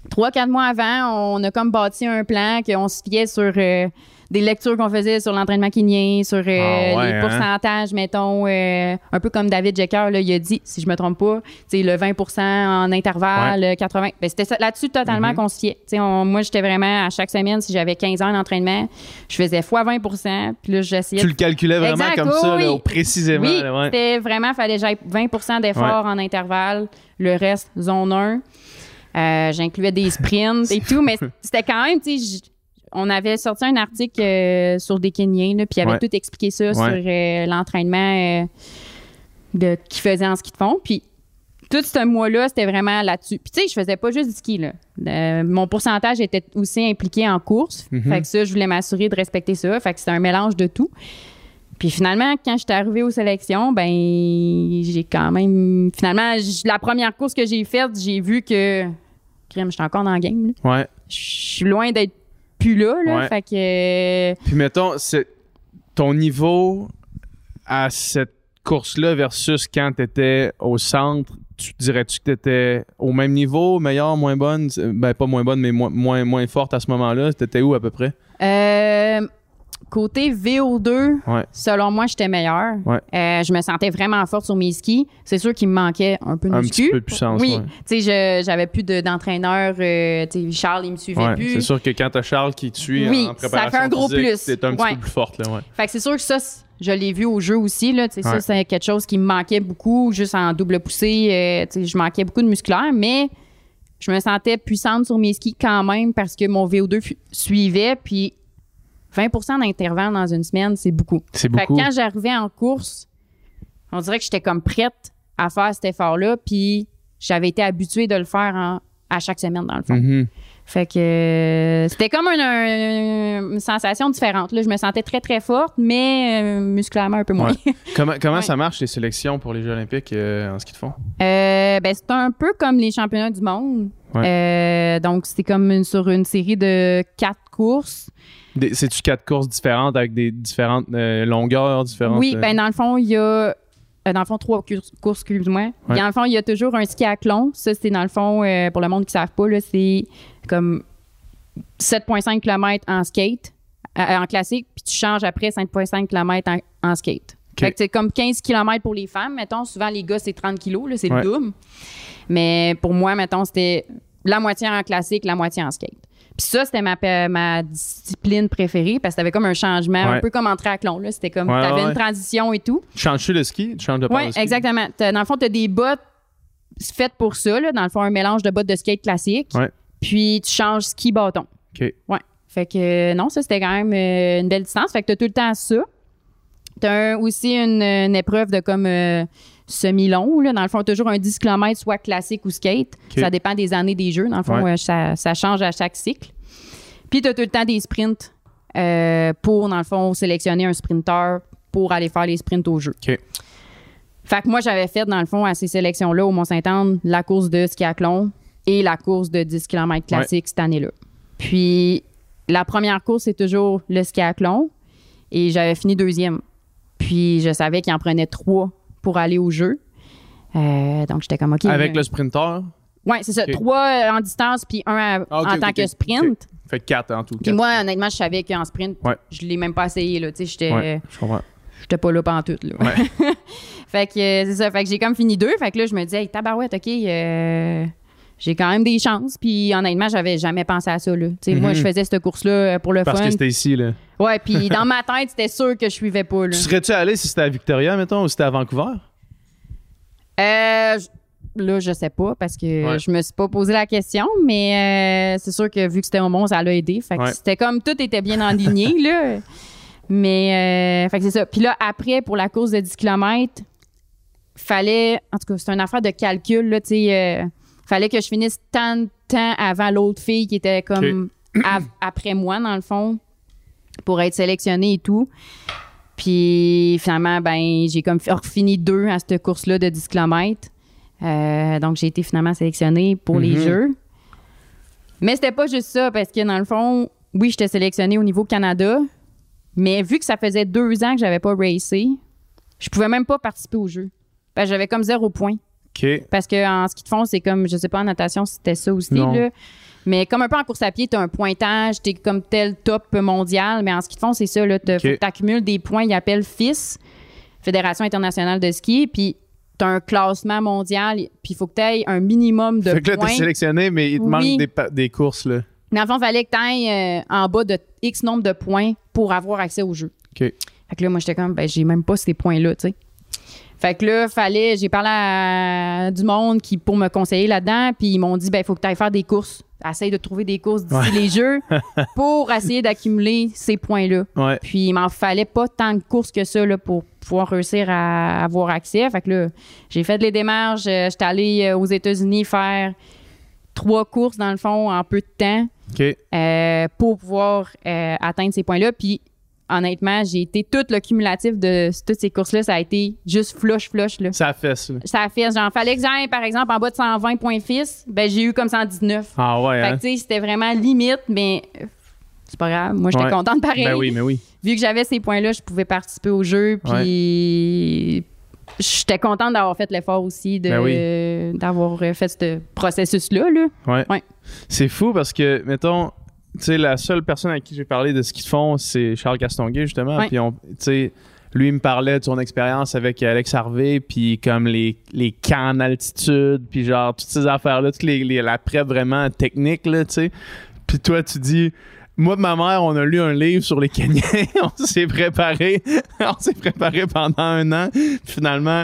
trois, quatre mois avant, on a comme bâti un plan qu'on se fiait sur euh, des lectures qu'on faisait sur l'entraînement kinien, sur euh, Ah ouais, les hein? pourcentages, mettons, euh, un peu comme David Jecker, là, il a dit, si je me trompe pas, le 20 en intervalle, euh, 80. Ben, c'était là-dessus totalement Mhm. qu'on se fiait. Moi, j'étais vraiment, à chaque semaine, si j'avais 15 heures d'entraînement, je faisais fois 20% puis là, j'essayais Tu le calculais vraiment Exact, comme ça, là, oui. précisément. oui, ouais. c'était vraiment, fallait que j'aille 20 d'efforts en intervalle, le reste, zone 1. Euh, J'incluais des sprints et tout, mais (laughs) c'était quand même, tu sais, on avait sorti un article euh, sur des Kenyans, puis il avait Ouais. tout expliqué ça sur euh, l'entraînement euh, de qu'ils faisaient en ski de fond. Puis tout ce mois-là, c'était vraiment là-dessus. Puis tu sais, je faisais pas juste du ski, là. Euh, mon pourcentage était aussi impliqué en course. Mhm. Fait que ça, je voulais m'assurer de respecter ça. Fait que c'était un mélange de tout. Puis finalement, quand j'étais arrivée aux sélections, ben j'ai quand même. Finalement, la première course que j'ai faite, j'ai vu que. Crème, j'étais encore dans le game. là. Ouais. Je suis loin d'être plus là. là. Ouais. Fait que. euh, Puis mettons, c'est ton niveau à cette course-là versus quand tu étais au centre, tu dirais-tu que tu étais au même niveau, meilleur, moins bonne? Ben, pas moins bonne, mais moins, moins, moins forte à ce moment-là? Tu étais où à peu près? euh, côté VO2, Ouais. selon moi, j'étais meilleure. Ouais. Euh, je me sentais vraiment forte sur mes skis. C'est sûr qu'il me manquait un peu de Un muscu. petit peu de puissance. Oui, ouais. tu sais, j'avais plus de- d'entraîneur. euh, Charles, il me suivait plus. c'est sûr que quand t'as Charles qui te suit Oui, en ça préparation fait un gros physique, plus. t'es un petit peu plus forte. Là, ouais. Fait que c'est sûr que ça, je l'ai vu au jeu aussi. Là. Ça, c'est quelque chose qui me manquait beaucoup, juste en double poussée. euh, je manquais beaucoup de musculaire, mais je me sentais puissante sur mes skis quand même parce que mon VO2 fu- suivait. Puis 20% d'intervalle dans une semaine, c'est beaucoup. C'est Fait que beaucoup. quand j'arrivais en course, on dirait que j'étais comme prête à faire cet effort-là. Puis j'avais été habituée de le faire en- à chaque semaine, dans le fond. Mhm. Fait que euh, c'était comme un- un- une sensation différente. Là. Je me sentais très, très forte, mais euh, musculairement un peu moins. (laughs) Comment, comment Ouais. ça marche les sélections pour les Jeux Olympiques euh, en ski de fond? Ben, c'est un peu comme les championnats du monde. Euh, donc, c'était comme une- sur une série de quatre courses. C'est-tu quatre courses différentes avec des différentes euh, longueurs, différentes? Oui, euh, ben dans le fond, il y a euh, dans le fond trois courses, excuse-moi. Ouais. Dans le fond, il y a toujours un ski à clon. Ça, c'est dans le fond, pour le monde qui ne savent pas, c'est comme 7,5 km en skate, en classique, puis tu changes après 5,5 km en, en skate. Fait que c'est comme 15 km pour les femmes, mettons. Souvent, les gars, c'est 30 kilos, là, c'est Ouais. le double. Mais pour moi, mettons, c'était la moitié en classique, la moitié en skate. Puis ça, c'était ma, discipline préférée parce que t'avais comme un changement, Ouais. un peu comme en triathlon. Là. C'était comme, Ouais, t'avais une transition et tout. Tu changes-tu le ski? Tu changes de Oui, exactement. T'as- dans le fond, tu as des bottes faites pour ça. Là. Dans le fond, un mélange de bottes de skate classique. Puis tu changes ski-bâton. OK. Ouais. Fait que euh, non, ça, c'était quand même euh, une belle distance. Fait que tu as tout le temps ça. Tu as aussi une, une épreuve de comme euh, semi-long. Là. Dans le fond, toujours un 10 km, soit classique ou skate. Ça dépend des années des jeux. Dans le fond, Ouais. euh, ça, ça change à chaque cycle. Puis tu as tout le temps des sprints euh, pour, dans le fond, sélectionner un sprinter pour aller faire les sprints au jeu. Fait que moi, j'avais fait, dans le fond, à ces sélections-là, au Mont-Saint-Anne, la course de skiathlon et la course de 10 km classique cette année-là. Puis, la première course, c'est toujours le skiathlon. Et j'avais fini deuxième. Puis je savais qu'il en prenait trois pour aller au jeu. Euh, donc j'étais comme OK. Avec le sprinter. Ouais, c'est ça. Trois euh, en distance, puis un à- Ah, en tant que sprint. Fait quatre en tout. Puis moi, honnêtement, je savais qu'en sprint, Ouais. je l'ai même pas essayé. Là. Tu sais, j'étais, Ouais, je comprends. j'étais pas là pendant tout. Là. Ouais. (laughs) fait que euh, c'est ça. Fait que j'ai comme fini deux. Fait que là, je me disais, hey, tabarouette, OK, euh, j'ai quand même des chances. Puis honnêtement, j'avais jamais pensé à ça. Là. Tu sais, Moi, Mhm. je faisais cette course-là euh, pour le Parce fun. que c'était ici, là. Ouais, puis (laughs) dans ma tête, c'était sûr que je suivais pas. Là. Tu serais-tu allé si c'était à Victoria, mettons, ou si c'était à Vancouver? Euh, là, je sais pas parce que Ouais. je me suis pas posé la question, mais euh, c'est sûr que vu que c'était au Mont, ça l'a aidé. Fait que Ouais. c'était comme tout était bien enligné, (laughs) là. Mais, euh, fait que c'est ça. Puis là, après, pour la course de 10 km, fallait, en tout cas, c'est une affaire de calcul, là, tu sais, euh, fallait que je finisse tant de temps avant l'autre fille qui était comme av- (clears throat) après moi, dans le fond, pour être sélectionnée et tout. Puis finalement, ben, j'ai comme fi- fini deux à cette course-là de 10 km. Euh, donc, j'ai été finalement sélectionnée pour les Mhm. Jeux. Mais c'était pas juste ça, parce que dans le fond, oui, j'étais sélectionnée au niveau Canada, mais vu que ça faisait deux ans que j'avais pas racé, je pouvais même pas participer aux Jeux. Parce que j'avais comme zéro point. Parce que en ski de fond, c'est comme, je sais pas en natation si c'était ça aussi, là. Mais comme un peu en course à pied, tu as un pointage, tu es comme tel top mondial. Mais en ski de fond, c'est ça. Là, tu accumules des points, ils appellent FIS, Fédération internationale de ski. Puis tu as un classement mondial, puis il faut que tu aies un minimum de Fait que là, points. t'es sélectionné, mais il te Oui. manque des, courses, là. Mais en fond, il fallait que tu ailles en bas de X nombre de points pour avoir accès au jeu. OK. Fait que là, moi, j'étais comme, ben, j'ai même pas ces points-là, tu sais. Fait que là, fallait, j'ai parlé à du monde qui, pour me conseiller là-dedans, puis ils m'ont dit, ben, il faut que tu ailles faire des courses. Essaye de trouver des courses d'ici Ouais. les jeux (laughs) pour essayer d'accumuler ces points-là. Ouais. Puis il m'en fallait pas tant de courses que ça là, pour pouvoir réussir à avoir accès. Fait que là, j'ai fait les démarches. euh, J'étais allée euh, aux États-Unis faire trois courses, dans le fond, en peu de temps euh, pour pouvoir euh, atteindre ces points-là. Puis, honnêtement, j'ai été tout le cumulatif de toutes ces courses-là, ça a été juste flush, flush. Là. Ça fesse, là. Ça a fait, genre, fallait que j'aille, par exemple, en bas de 120 points fils, ben j'ai eu comme 119. Ah ouais, Fait hein? que, tu sais, c'était vraiment limite, mais c'est pas grave. Moi, j'étais Ouais. contente pareil. Ben oui, mais oui. Vu que j'avais ces points-là, je pouvais participer au jeu, puis j'étais contente d'avoir fait l'effort aussi de, Ben d'avoir euh, fait ce processus-là. Là. Ouais. Ouais. C'est fou parce que, mettons, tu sais, la seule personne à qui j'ai parlé de ce qu'ils font, c'est Charles Castonguay, justement. Puis, tu sais, lui, il me parlait de son expérience avec Alex Harvey, puis comme les, les camps en altitude, puis genre, toutes ces affaires-là, toute les, les- la prep vraiment technique, là, tu sais. Puis toi, tu dis. Moi, et ma mère, on a lu un livre sur les Kenyans. (laughs) on s'est préparé. on s'est préparé pendant un an. Puis finalement,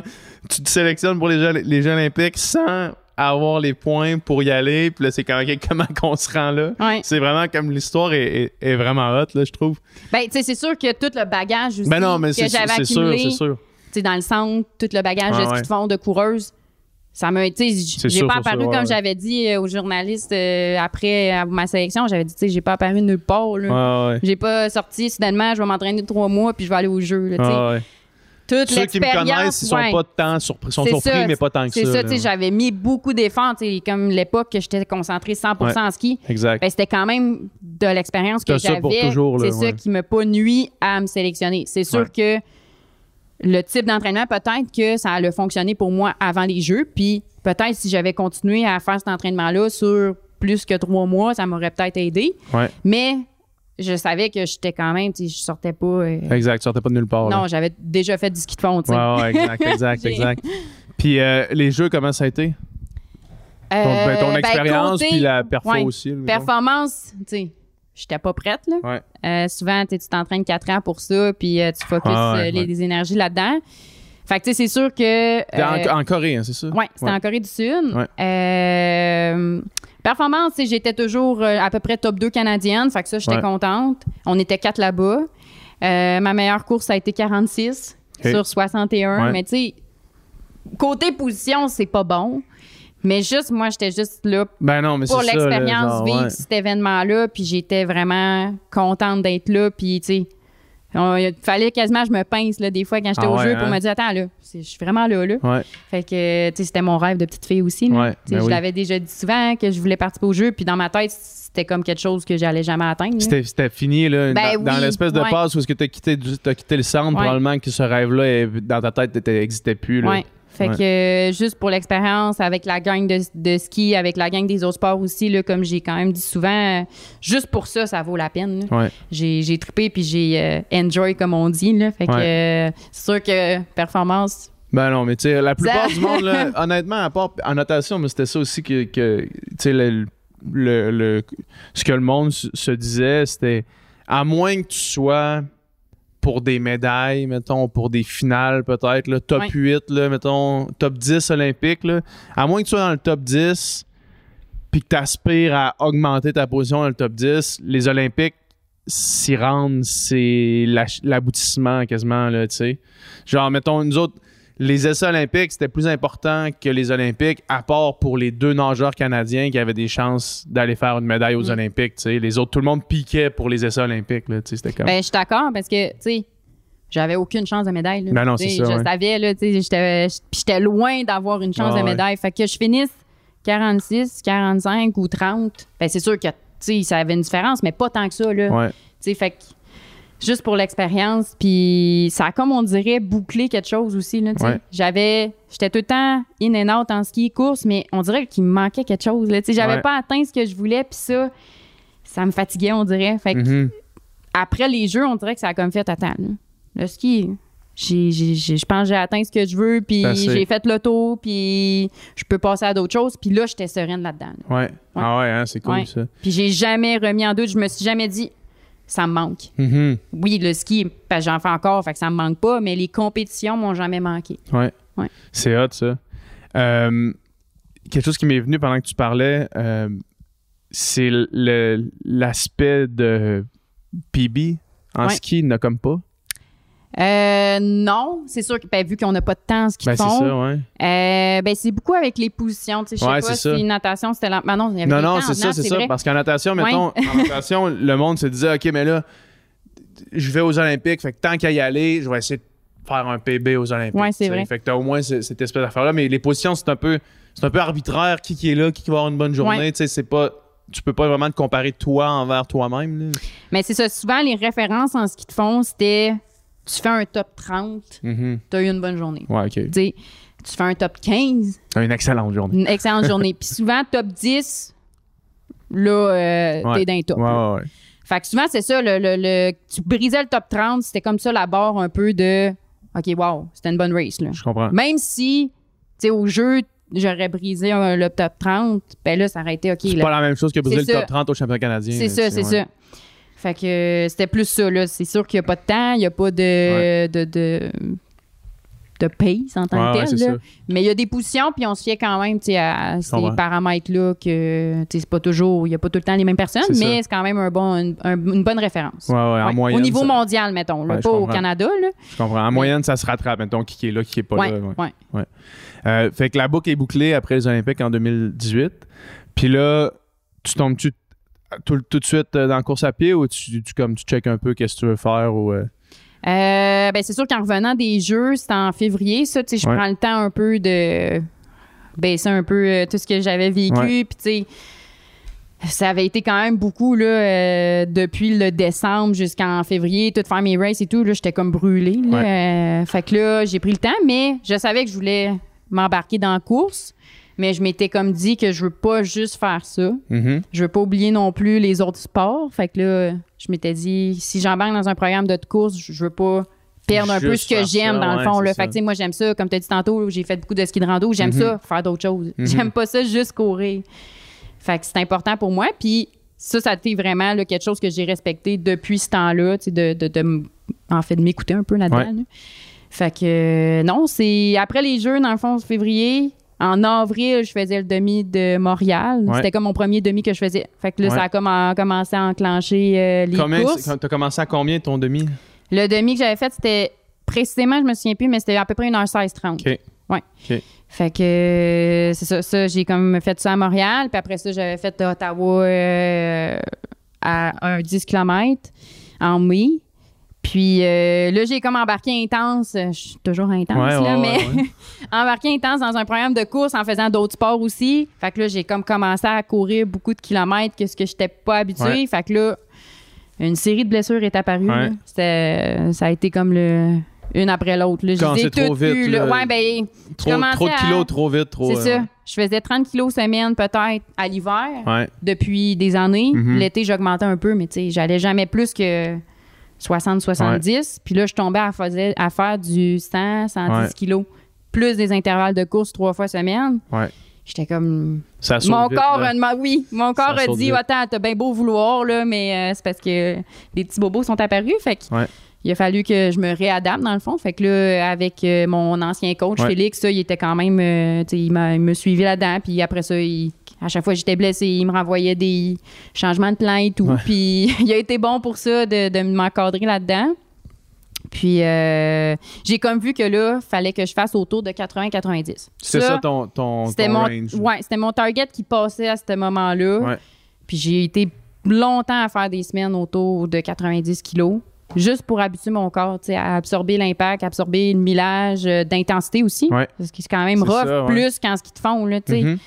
tu te sélectionnes pour les Jeux, les Jeux Olympiques sans avoir les points pour y aller. Puis là, c'est comment (laughs) qu'on se rend là? Ouais. C'est vraiment comme l'histoire est, est- est vraiment hot, là, je trouve. Ben, tu sais, c'est sûr que tout le bagage aussi Ben non, mais que j'avais c'est sûr, accumulé, c'est sûr. tu sais, dans le centre, tout le bagage Ouais, de ouais. de fond de coureuse, ça m'a, tu sais, C'est j'ai pas apparu sûr, ouais, comme ouais. j'avais dit euh, aux journalistes euh, après ma sélection, j'avais dit, tu sais, j'ai pas apparu nulle part, ouais. J'ai pas sorti soudainement, je vais m'entraîner trois mois puis je vais aller au jeu, là, Toute Ceux qui me connaissent, ils sont ouais. pas tant surpris, sont surpris, ça, mais pas tant que ça. C'est ça, sais, j'avais mis beaucoup d'efforts, comme l'époque que j'étais concentrée 100% Ouais. en ski. Exact. Ben, c'était quand même de l'expérience que ça j'avais. C'est ça qui m'a pas nuit à me sélectionner. C'est sûr que le type d'entraînement, peut-être que ça allait fonctionner pour moi avant les Jeux. Puis peut-être si j'avais continué à faire cet entraînement-là sur plus que trois mois, ça m'aurait peut-être aidé. Ouais. Mais je savais que j'étais quand même, tu sais, je sortais pas. euh, Exact, tu sortais pas de nulle part. là. non, j'avais déjà fait du ski de fond, tu sais. Ouais, ouais, exact, (laughs) exact, exact. Puis euh, les jeux, comment ça a été? Ton, Euh, ben, ton ben, expérience, puis la perfo ouais, aussi. Performance, tu sais, j'étais pas prête, là. Ouais. Euh, souvent, tu t'entraînes 4 ans pour ça, puis euh, tu focuses Ah ouais, euh, les, énergies là-dedans. Fait que, tu sais, c'est sûr que. Euh, en, en Corée, hein, c'est ça? Ouais, c'était en Corée du Sud. Performance, j'étais toujours euh, à peu près top 2 canadienne. Fait que ça, j'étais Ouais. contente. On était quatre là-bas. Euh, ma meilleure course, ça a été 46 Ok. sur 61. Ouais. Mais tu sais, côté position, c'est pas bon. Mais juste, moi, j'étais juste là Ben non, mais pour l'expérience, genre, vivre ouais. cet événement-là. Puis j'étais vraiment contente d'être là. Puis, tu sais, Il fallait quasiment que je me pince là, des fois quand j'étais Ah au ouais, jeu hein? pour me dire Attends, là, je suis vraiment là. là. Ouais. Fait que, c'était mon rêve de petite fille aussi. là. Ouais, ben je oui. l'avais déjà dit souvent que je voulais participer au jeu, puis dans ma tête, c'était comme quelque chose que j'allais jamais atteindre. là. C'était fini, là. Ben dans dans oui, l'espèce de passe où est-ce que tu as quitté, t'as quitté le centre, probablement que ce rêve-là, est- dans ta tête, n'existait plus. Là. Fait Ouais. que euh, juste pour l'expérience avec la gang de, de ski, avec la gang des autres sports aussi, là, comme j'ai quand même dit souvent, euh, juste pour ça, ça vaut la peine. Ouais. J'ai, j'ai trippé puis j'ai euh, enjoy, comme on dit. Là. Fait que euh, c'est sûr que performance, Ben non, mais tu sais, la plupart Ça- du monde, là, (laughs) honnêtement, à part en notation, mais c'était ça aussi que, que, tu sais, le, le- le- ce que le monde se disait, c'était à moins que tu sois pour des médailles, mettons, pour des finales peut-être, là, top Ouais. 8, là, mettons, top 10 olympique, là, à moins que tu sois dans le top 10 puis que tu aspires à augmenter ta position dans le top 10, les Olympiques s'y rendent, c'est l'aboutissement quasiment, là, tu sais. Genre, mettons, nous autres, les essais olympiques, c'était plus important que les Olympiques, à part pour les deux nageurs canadiens qui avaient des chances d'aller faire une médaille aux Mm. Olympiques. Les autres, tout le monde piquait pour les essais olympiques, c'était comme... ben, je suis d'accord parce que, tu sais, j'avais aucune chance de médaille. là. Ben non, c'est ça, Je ouais. savais, là, tu sais, j'étais, j'étais loin d'avoir une chance Ah, de ouais. médaille. Fait que je finisse 46, 45 ou 30. Ben, c'est sûr que, ça avait une différence, mais pas tant que ça, là. Ouais. Tu sais, fait que juste pour l'expérience, puis ça a comme on dirait bouclé quelque chose aussi là. Ouais. J'avais j'étais tout le temps in and out en ski course, mais on dirait qu'il me manquait quelque chose là, j'avais Ouais. pas atteint ce que je voulais puis ça ça me fatiguait on dirait. Fait que Mhm. après les jeux, on dirait que ça a comme fait attends, là, le ski j'ai, j'ai- j'ai- je pense que j'ai atteint ce que je veux, puis j'ai fait le tour, puis je peux passer à d'autres choses. Puis là, j'étais sereine là-dedans. là. Ouais. Ah ouais, hein, c'est cool, ça. Puis j'ai jamais remis en doute. Je me suis jamais dit, ça me manque. Mhm. Oui, le ski, j'en fais encore, fait que ça me manque pas, mais les compétitions m'ont jamais manqué. Ouais. Ouais. C'est hot, ça. Euh, quelque chose qui m'est venu pendant que tu parlais, euh, c'est l'aspect de PB en Ouais. ski, il n'a comme pas. Euh, non, c'est sûr que ben, vu qu'on n'a pas de temps, ce qu'ils Ben, c'est font, ça, ouais. euh, ben, c'est beaucoup avec les positions. tu sais, Je sais Ouais, pas c'est si natation, c'était la... Ben non, il y avait Non, c'est ça, c'est ça. vrai. Parce qu'en natation, Ouais. mettons, en natation, le monde se disait, OK, mais là, je vais aux Olympiques, fait que tant qu'à y aller, je vais essayer de faire un PB aux Olympiques. Ouais, c'est vrai. Fait que t'as au moins ce- cette espèce d'affaire-là. Mais les positions, c'est un peu c'est un peu arbitraire. Qui, qui est là, qui, qui va avoir une bonne journée. Tu sais, c'est pas. Tu peux pas vraiment te comparer toi envers toi-même. Mais c'est ça, souvent, les références en ski de fond, c'était tu fais un top 30, Mhm. tu as eu une bonne journée. Ouais, OK. Tu tu fais un top 15, T'as une excellente journée. une excellente journée. (laughs) Puis souvent, top 10, là, euh, Ouais. t'es dans les top. Ouais. Fait que souvent, c'est ça, le, le- le- tu brisais le top 30, c'était comme ça la barre un peu de OK, wow, c'était une bonne race. Là. Je comprends. Même si, tu sais, au jeu, j'aurais brisé le top 30, ben là, ça aurait été OK. C'est pas la même chose que briser le top ça. 30 au championnat canadien. C'est ça, tu c'est ouais. ça. Fait que euh, c'était plus ça, là. C'est sûr qu'il n'y a pas de temps, il n'y a pas de, de, de, de pace en tant Ouais, que tel. là. Mais il y a des positions, puis on se fiait quand même à ces paramètres-là que c'est pas toujours, il n'y a pas tout le temps les mêmes personnes, mais c'est quand même un bon, une, un- une bonne référence. En moyenne. Au niveau ça- mondial, mettons, là, pas au. Canada. Là. Je comprends. En moyenne, ça se rattrape. Mettons, qui est là, qui est pas là. Euh, fait que la boucle est bouclée après les Olympiques en 2018. Puis là, tu tombes-tu tout, tout de suite euh, dans la course à pied ou tu, tu, comme, tu checkes un peu qu'est-ce que tu veux faire ou. euh, Euh, ben, c'est sûr qu'en revenant des Jeux, c'était en février, ça, tu sais, je Ouais. prends le temps un peu de baisser un peu tout ce que j'avais vécu, Ouais. puis tu sais, ça avait été quand même beaucoup, là, euh, depuis le décembre jusqu'en février, tout faire mes races et tout, là, j'étais comme brûlée, là. Euh, fait que là, j'ai pris le temps, mais je savais que je voulais m'embarquer dans la course, mais je m'étais comme dit que je veux pas juste faire ça. mhm. Je veux pas oublier non plus les autres sports. Fait que là, je m'étais dit, si j'embarque dans un programme de course, je veux pas perdre un peu ce que j'aime dans le fond. Là. Fait que, moi, j'aime ça. Comme tu as dit tantôt, j'ai fait beaucoup de ski de rando. J'aime Mhm. ça, faire d'autres choses. Mhm. J'aime pas ça juste courir. Fait que c'est important pour moi. Puis ça, ça a été vraiment là, quelque chose que j'ai respecté depuis ce temps-là, tu sais, de, de, de en fait, de m'écouter un peu là-dedans. Ouais. là. Fait que euh, non, c'est après les Jeux, dans le fond, février. En avril, je faisais le demi de Montréal. Ouais. C'était comme mon premier demi que je faisais. Fait que là, Ouais. ça a comme a commencé à enclencher euh, les Combien, courses. T'as commencé à combien ton demi? Le demi que j'avais fait, c'était précisément, je me souviens plus, mais c'était à peu près 1h16-30. OK. Ouais. Fait que euh, c'est ça, ça j'ai comme fait ça à Montréal, puis après ça, j'avais fait Ottawa euh, à un 10 km en mai. Puis euh, là, j'ai comme embarqué intense. Je suis toujours intense, Ouais, là, ouais, mais ouais, (laughs) embarqué intense dans un programme de course en faisant d'autres sports aussi. Fait que là, j'ai comme commencé à courir beaucoup de kilomètres que ce que j'étais pas habituée. Fait que là, une série de blessures est apparue. C'était- ça a été comme le une après l'autre. là. Je Quand c'est trop vite, là. là. Ouais, ben, Trop, de à- kilos, trop vite, trop. c'est euh, ça. Je faisais 30 kilos semaine peut-être à l'hiver Ouais. depuis des années. Mhm. L'été, j'augmentais un peu, mais tu sais, j'allais jamais plus que 60-70. Puis là, je tombais à, faisais- à faire du 100, 110 Ouais. kilos, plus des intervalles de course trois fois semaine. Ouais. J'étais comme. Ça Mon vite, corps, a demandé- oui, mon corps a dit vite. Attends, t'as bien beau vouloir, là, mais euh, c'est parce que les petits bobos sont apparus. Fait que Ouais. il a fallu que je me réadapte, dans le fond. Fait que là, avec euh, mon ancien coach, Ouais. Félix, ça, il était quand même. euh, il m'a il me suivi là-dedans. Puis après ça, il- à chaque fois que j'étais blessée, il me renvoyait des changements de plan et tout. Puis (laughs) il a été bon pour ça de, de m'encadrer là-dedans. Puis euh, j'ai comme vu que là, fallait que je fasse autour de 80-90. C'est ça ton, ton, C'était mon, range? ouais, c'était mon target qui passait à ce moment-là. Ouais. Puis j'ai été longtemps à faire des semaines autour de 90 kilos, juste pour habituer mon corps à absorber l'impact, absorber le millage euh, d'intensité aussi. Ouais. Parce que c'est quand même rough, ça, plus qu'en ski de fond. Là, tu sais.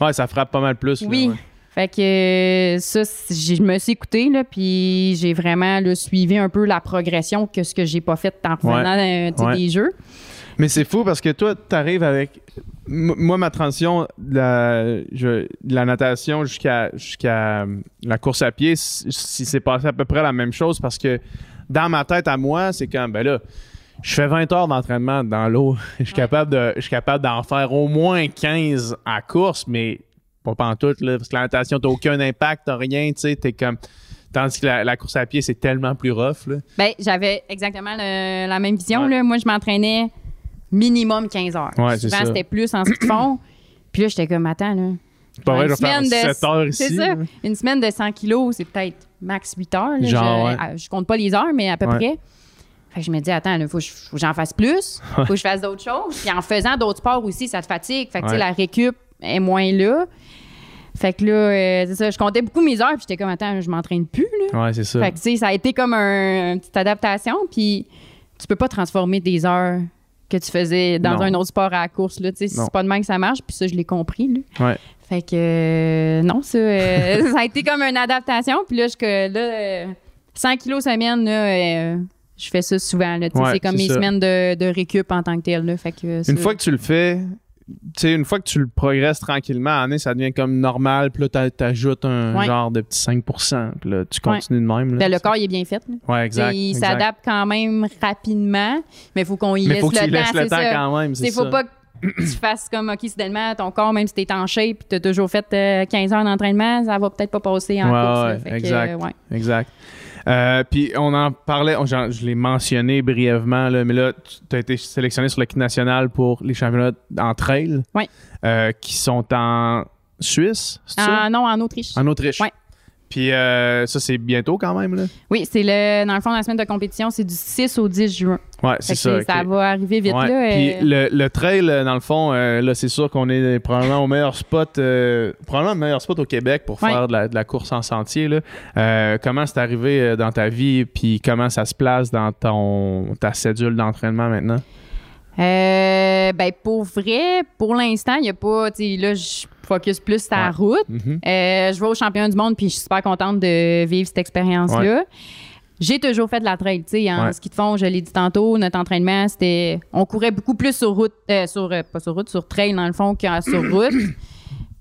Ouais, ça frappe pas mal plus. là, Oui. ouais. Fait que euh, ça, je me suis écoutée, là, puis j'ai vraiment là, suivi un peu la progression que ce que j'ai pas fait en revenant euh, tu sais, Ouais. des jeux. Mais c'est fou parce que toi, t'arrives avec. M- Moi, ma transition de la, je- de la natation jusqu'à jusqu'à euh, la course à pied, si c'est passé à peu près la même chose parce que dans ma tête à moi, c'est comme, ben là, je fais 20 heures d'entraînement dans l'eau. (laughs) Je suis capable de, je suis capable d'en faire au moins 15 à course, mais pas pantoute, là, parce que la natation, t'as aucun impact, t'as rien, tu sais, t'es comme. Tandis que la, la course à pied, c'est tellement plus rough, là. Ben, j'avais exactement le- la même vision. Ouais. Là. Moi, je m'entraînais minimum 15 heures. Ouais, c'est Souvent, ça. c'était plus en ski de fond. Puis là, j'étais comme, attends, là. C'est pas vrai, Une je vais faire semaine de- 7 heures C'est ici. ça. là. Une semaine de 100 kilos, c'est peut-être max 8 heures. là. Genre, je, ouais. ah, je compte pas les heures, mais à peu près. Fait que je me dis, attends, il faut, que je- faut que j'en fasse plus. faut que je fasse d'autres choses. Puis en faisant d'autres sports aussi, ça te fatigue. Fait que, Ouais. la récup est moins là. Fait que là, euh, c'est ça, je comptais beaucoup mes heures. Puis j'étais comme, attends, je m'entraîne plus, là. Ouais, c'est ça. Fait que, tu sais, ça a été comme un, une petite adaptation. Puis, tu peux pas transformer des heures que tu faisais dans Non. un autre sport à la course. Là, Tu sais, c'est pas de même que ça marche. Puis ça, je l'ai compris. Là. Ouais. Fait que, euh, non, ça, euh, (laughs) ça a été comme une adaptation. Puis là, je, que, là euh, 100 kilos semaine, là, je fais ça souvent. Là, Ouais, c'est comme mes ça. semaines de, de récup en tant que tel. Là, fait que, euh, Une fois que tu le fais, une fois que tu le progresses tranquillement, année, ça devient comme normal. Puis là, t'a- t'ajoutes un Ouais. genre de petit 5% Puis là, tu continues de même. là. Ben, le corps, il est bien fait. là. Exact. il exact. s'adapte quand même rapidement, mais il faut qu'on y Mais laisse faut que le tu temps. laisses le c'est temps ça. quand même. Il C'est faut ça. pas que tu (clears throat) fasses comme, OK, soudainement, ton corps, même si t'es en shape et t'as toujours fait euh, 15 heures d'entraînement, ça va peut-être pas passer en Ouais, course. là. Fait que, exact. euh, ouais. Exact. Euh, puis on en parlait, on- je l'ai mentionné brièvement, là, mais là, tu as été sélectionné sur l'équipe nationale pour les championnats en trail Ouais. euh, qui sont en Suisse, c'est ça? Ah, non, en Autriche. En Autriche. Ouais. Puis euh, ça, c'est bientôt quand même. Là. Oui, c'est le, dans le fond, la semaine de compétition, c'est du 6 au 10 juin. Ouais, c'est ça. Ça va arriver vite Ouais. là. Puis euh, le, le trail, euh, dans le fond, euh, là, c'est sûr qu'on est probablement au meilleur spot, probablement le meilleur spot au Québec pour Ouais. faire de la, de la course en sentier. Là. Comment c'est arrivé dans ta vie, puis comment ça se place dans ton ta cédule d'entraînement maintenant? Euh, ben, pour vrai, pour l'instant, il n'y a pas. tu sais, Là, je focus plus sur la Ouais. route. Mhm. Euh, je vais au championnat du monde puis je suis super contente de vivre cette expérience-là. J'ai toujours fait de la trail, tu sais, en Ouais. ski de fond, je l'ai dit tantôt, notre entraînement, c'était on courait beaucoup plus sur route euh, sur pas sur route, sur trail dans le fond que sur (coughs) route.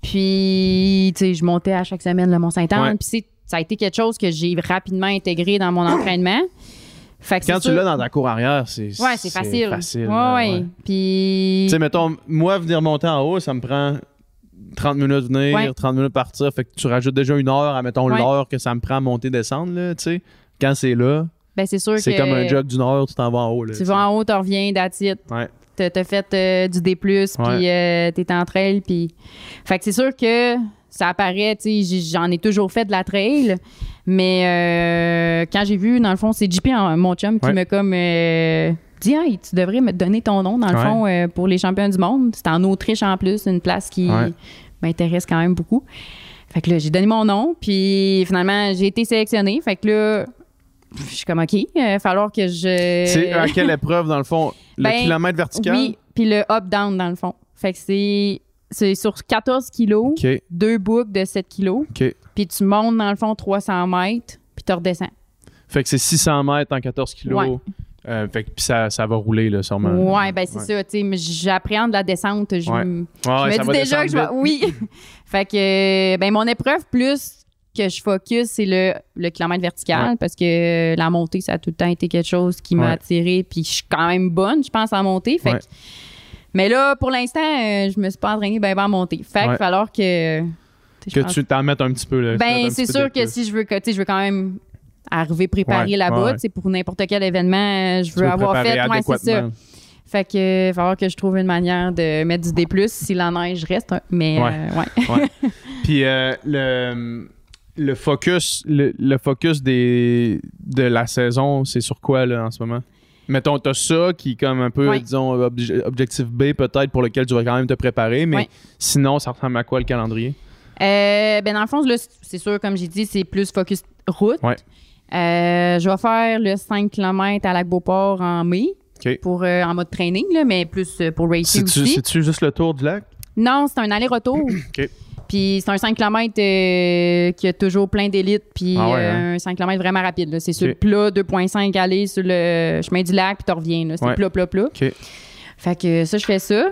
Puis tu sais, je montais à chaque semaine le Mont-Saint-Anne, puis ça a été quelque chose que j'ai rapidement intégré dans mon entraînement. Fait que Quand tu l'as dans ta cour arrière, c'est Ouais, c'est facile. facile, Ouais, là, ouais. ouais. Puis Tu sais, mettons, moi, venir monter en haut, ça me prend 30 minutes venir, Ouais. 30 minutes partir. Fait que tu rajoutes déjà une heure à, mettons, l'heure que ça me prend à monter, descendre, là, tu sais. Quand c'est là, ben c'est sûr c'est comme un jog d'une heure, tu t'en vas en haut, là. tu vas en haut, tu reviens, that's it. Ouais. t'as fait euh, du D+, puis euh, t'es en trail, puis... Fait que c'est sûr que ça apparaît, tu sais, j'en ai toujours fait de la trail, mais euh, quand j'ai vu, dans le fond, c'est JP, en- mon chum, qui Ouais. m'a comme euh, dit « Hey, tu devrais me donner ton nom, dans le Ouais. fond, euh, pour les champions du monde. » C'est en Autriche, en plus, une place qui Ouais. m'intéresse quand même beaucoup. Fait que là, j'ai donné mon nom, puis finalement, j'ai été sélectionnée. Fait que là, je suis comme, OK, il va falloir que je. C'est à quelle épreuve, dans le fond? Le Ben, kilomètre vertical? Oui, puis le up-down, dans le fond. Fait que c'est, c'est sur 14 kilos, OK, deux boucles de 7 kilos, OK. puis tu montes, dans le fond, 300 mètres, puis tu redescends. Fait que c'est 600 mètres en 14 kilos. Ouais. Euh, fait que puis ça, ça va rouler, là, sûrement. Ouais, ben c'est ça, tu sais, j'appréhende la descente. Je, Ouais. m- Ouais, je me ça dis va déjà que je vais. Oui. (laughs) (laughs) fait que, ben, mon épreuve plus que je focus, c'est le, le kilomètre vertical Ouais. parce que la montée, ça a tout le temps été quelque chose qui m'a Ouais. attiré. Puis je suis quand même bonne, je pense, à monter. Fait Ouais. que- mais là, pour l'instant, euh, je me suis pas entraînée ben, ben à monter. Fait qu'il Ouais. va falloir que. Que tu t'en mettes un petit peu, là. tu mettes un ben, petit c'est peu sûr de que plus. si je veux que, tu sais, je veux quand même arriver préparé Ouais, là-bas, ouais, sais, pour n'importe quel événement, euh, je Tu veux veux avoir préparer fait. Ouais, c'est ça. adéquatement. Fait que euh, va falloir que je trouve une manière de mettre du D+, si la neige reste. hein. Mais Ouais. euh, ouais. (laughs) Puis euh, le, le focus, le, le focus des, de la saison, c'est sur quoi, là, en ce moment? Mettons, t'as ça qui est comme un peu, disons, obje- objectif B peut-être pour lequel tu vas quand même te préparer, mais sinon, ça ressemble à quoi le calendrier? Euh, ben dans le fond, c'est sûr, comme j'ai dit, c'est plus focus route. Ouais. Euh, je vais faire le 5 km à Lac-Beauport en mai pour, euh, en mode training, là, mais plus euh, pour racer C'est-tu aussi. c'est-tu juste le tour du lac? Non, c'est un aller-retour. (coughs) OK. Puis c'est un 5 km qui a toujours plein d'élites, puis Ah ouais, euh, hein? un 5 km vraiment rapide. C'est sur le plat, 2,5 aller sur le chemin du lac, puis tu reviens. C'est Ouais. plat, plat, plat. OK. Fait que ça, je fais ça.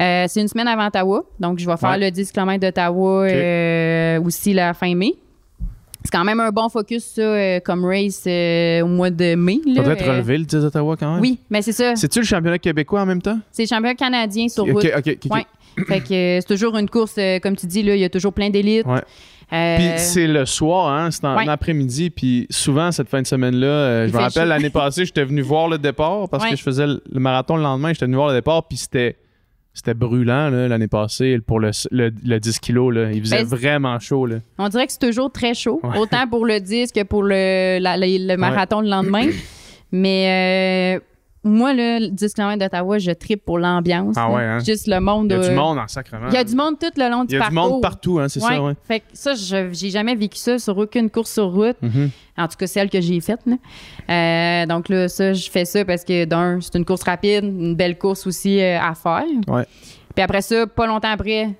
Euh, c'est une semaine avant Ottawa. Donc, je vais faire Ouais. le 10 km d'Ottawa euh, aussi la fin mai. C'est quand même un bon focus, ça, euh, comme race euh, au mois de mai. là. Faudrait être Euh, relevé le 10 d'Ottawa quand même? Oui, mais c'est ça. C'est-tu le championnat québécois en même temps? C'est le championnat canadien sur route. OK, OK. ok. Ouais. Fait que euh, c'est toujours une course, euh, comme tu dis, là, il y a toujours plein d'élites. Ouais. Euh, Puis c'est le soir, hein, c'est en Ouais. après-midi. Puis souvent, cette fin de semaine-là, euh, je me rappelle l'année (laughs) passée, j'étais venu voir le départ parce Ouais. que je faisais le marathon le lendemain. J'étais venu voir le départ, puis c'était. C'était brûlant l'année passée pour le, le, le 10 kilos. Là. Il faisait Ben, vraiment chaud. Là. On dirait que c'est toujours très chaud, Ouais. autant pour le 10 que pour le, la- le- le marathon le lendemain. (clears throat) Mais euh, moi, là, le 10 km d'Ottawa, je tripe pour l'ambiance. Ah ouais, hein? Juste le monde. Il y a euh, du monde en sacrement. Il y a du monde tout le long Il du y a du parcours. monde partout, hein, c'est ça, ouais. Fait que ça, je- j'ai jamais vécu ça sur aucune course sur route. Mhm. En tout cas, celle que j'ai faite. là. Euh, donc là, ça, je fais ça parce que d'un, c'est une course rapide, une belle course aussi euh, à faire. Ouais. Puis après ça, pas longtemps après,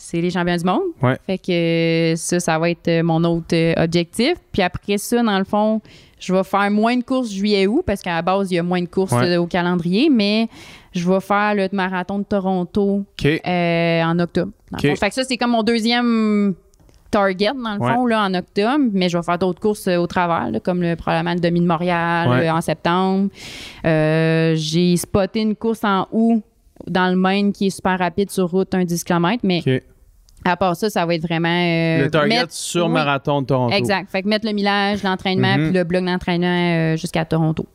c'est les champions du monde. Ouais. Fait que euh, ça, ça va être euh, mon autre euh, objectif. Puis après ça, dans le fond, je vais faire moins de courses juillet-août parce qu'à la base, il y a moins de courses Ouais. au calendrier, mais je vais faire le marathon de Toronto euh, en octobre. dans le OK. fond. Fait que ça, c'est comme mon deuxième target, dans le Ouais. fond, là, en octobre. Mais je vais faire d'autres courses au travers, là, comme le, probablement le demi de Montréal Ouais. euh, en septembre. Euh, J'ai spoté une course en août dans le Maine qui est super rapide sur route, un 10 km. Mais à part ça, ça va être vraiment... euh, le target mettre- sur oui, marathon de Toronto. Exact. Fait que mettre le millage, l'entraînement, Mhm. puis le bloc d'entraînement euh, jusqu'à Toronto.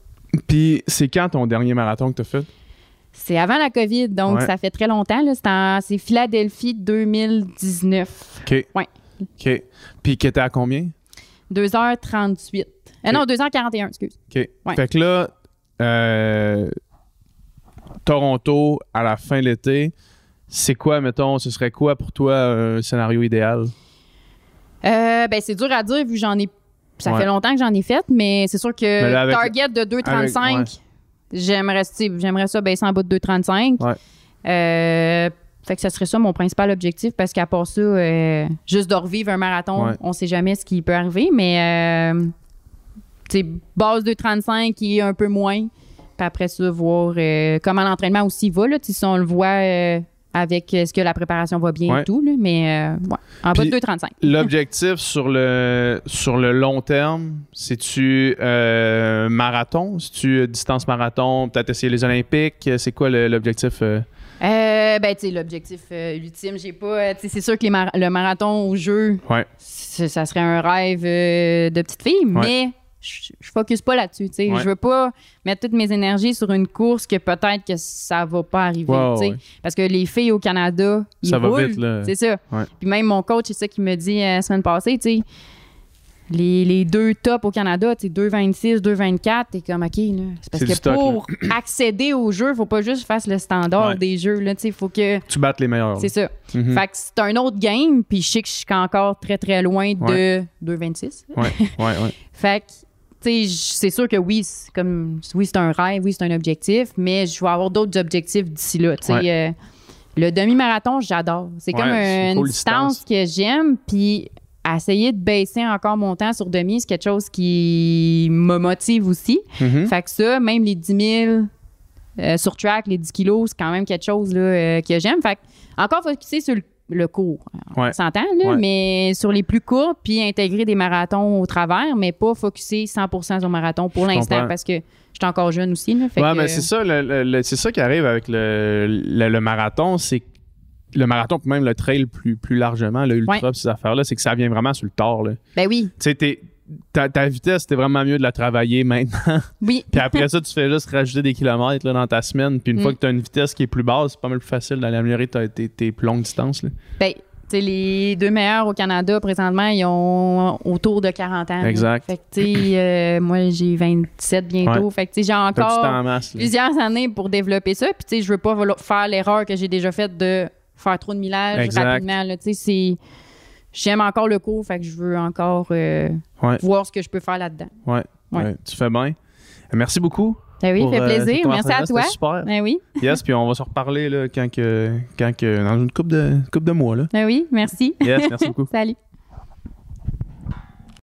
Puis c'est quand ton dernier marathon que tu as fait? C'est avant la COVID, donc Ouais. ça fait très longtemps. C'est Philadelphie 2019. OK. Ouais. OK. Puis qui était à combien? 2h38. Euh, Ok. non, 2h41, excuse. OK. Ouais. Fait que là, euh, Toronto, à la fin de l'été, c'est quoi, mettons, ce serait quoi pour toi un scénario idéal? Euh, ben, c'est dur à dire vu que j'en ai. Ça Ouais. fait longtemps que j'en ai fait, mais c'est sûr que là, target de 2,35, avec- j'aimerais, j'aimerais ça baisser en bas de 2,35. Ouais. Euh, fait que ça serait ça mon principal objectif parce qu'à part ça, euh, juste de revivre un marathon, on sait jamais ce qui peut arriver, mais sais, base 2,35 qui est un peu moins. Après ça, voir euh, comment l'entraînement aussi va, là, si on le voit euh, avec est-ce que la préparation va bien Ouais. et tout, là, mais euh, ouais, en bas Puis- de 2,35. (laughs) L'objectif sur le, sur le long terme, c'est-tu marathon? C'est-tu distance marathon? Peut-être essayer les Olympiques? C'est quoi l'objectif? euh? Ben, tu sais, l'objectif euh, ultime, j'ai pas. c'est sûr que les mar- le marathon au jeu, Ouais. ça serait un rêve euh, de petite fille, mais je je focus pas là-dessus. tu sais. Ouais. Je veux pas mettre toutes mes énergies sur une course que peut-être que ça va pas arriver. Ouais, tu sais. ouais. Parce que les filles au Canada, ils Ça va vite, là. C'est ça. Ouais. Puis même mon coach, c'est ça qu'il me dit euh, la semaine passée, tu sais. Les, les deux tops au Canada, tu sais, 2,26, 2,24, t'es comme, OK, là. C'est parce que stock, pour (clears throat) accéder au jeu, faut pas juste faire le standard des jeux, là, tu sais, faut que... Tu battes les meilleurs. C'est ça. Mhm. Fait que c'est un autre game, puis je sais que je suis encore très, très loin de Ouais. 2,26. Ouais, ouais, ouais. (laughs) Fait que c'est sûr que oui, c'est comme oui, c'est un rêve, oui, c'est un objectif, mais je vais avoir d'autres objectifs d'ici là. Ouais. euh, le demi-marathon, j'adore. C'est Ouais, comme une distance que j'aime, puis essayer de baisser encore mon temps sur demi, c'est quelque chose qui me motive aussi. Mhm. Fait que ça, même les 10 000 euh, sur track, les 10 kilos, c'est quand même quelque chose là, euh, que j'aime. Fait que encore focusser sur le, le court. On Ouais. s'entend, là, Ouais. mais sur les plus courts, puis intégrer des marathons au travers, mais pas focusser 100% sur le marathon pour l'instant parce que je suis encore jeune aussi. Là, fait ouais, que- mais c'est ça, le- c'est ça qui arrive avec le, marathon, c'est que le marathon, puis même le trail plus, plus largement, le ultra, Ouais. ces affaires-là, c'est que ça vient vraiment sur le tard. là. Tu Ben oui, sais, t'es- ta, ta vitesse, c'était vraiment mieux de la travailler maintenant. oui. (laughs) puis après ça, tu fais juste rajouter des kilomètres là, dans ta semaine. Puis une Mm. fois que tu as une vitesse qui est plus basse, c'est pas mal plus facile d'aller améliorer tes, tes plus longues distances. là. Ben, tu sais, les deux meilleurs au Canada présentement, ils ont autour de 40 ans. Exact. Fait que, tu sais, euh, moi, j'ai 27 bientôt. Fait que, tu sais, j'ai encore masse. plusieurs années pour développer ça. Puis, tu sais, je veux pas faire l'erreur que j'ai déjà faite de faire trop de millage Exact. rapidement. là. Tu sais, c'est. J'aime encore le cours, fait que je veux encore euh, Ouais. voir ce que je peux faire là-dedans. Ouais, Ouais. ouais, tu fais bien. Merci beaucoup. Ben oui, pour, fait euh, plaisir. Merci à toi. Super. Ben oui, Yes, puis on va se reparler là, quand que, quand que, dans une coupe de, coupe de mois. Là. ben oui, merci. Yes, merci beaucoup. (laughs) Salut.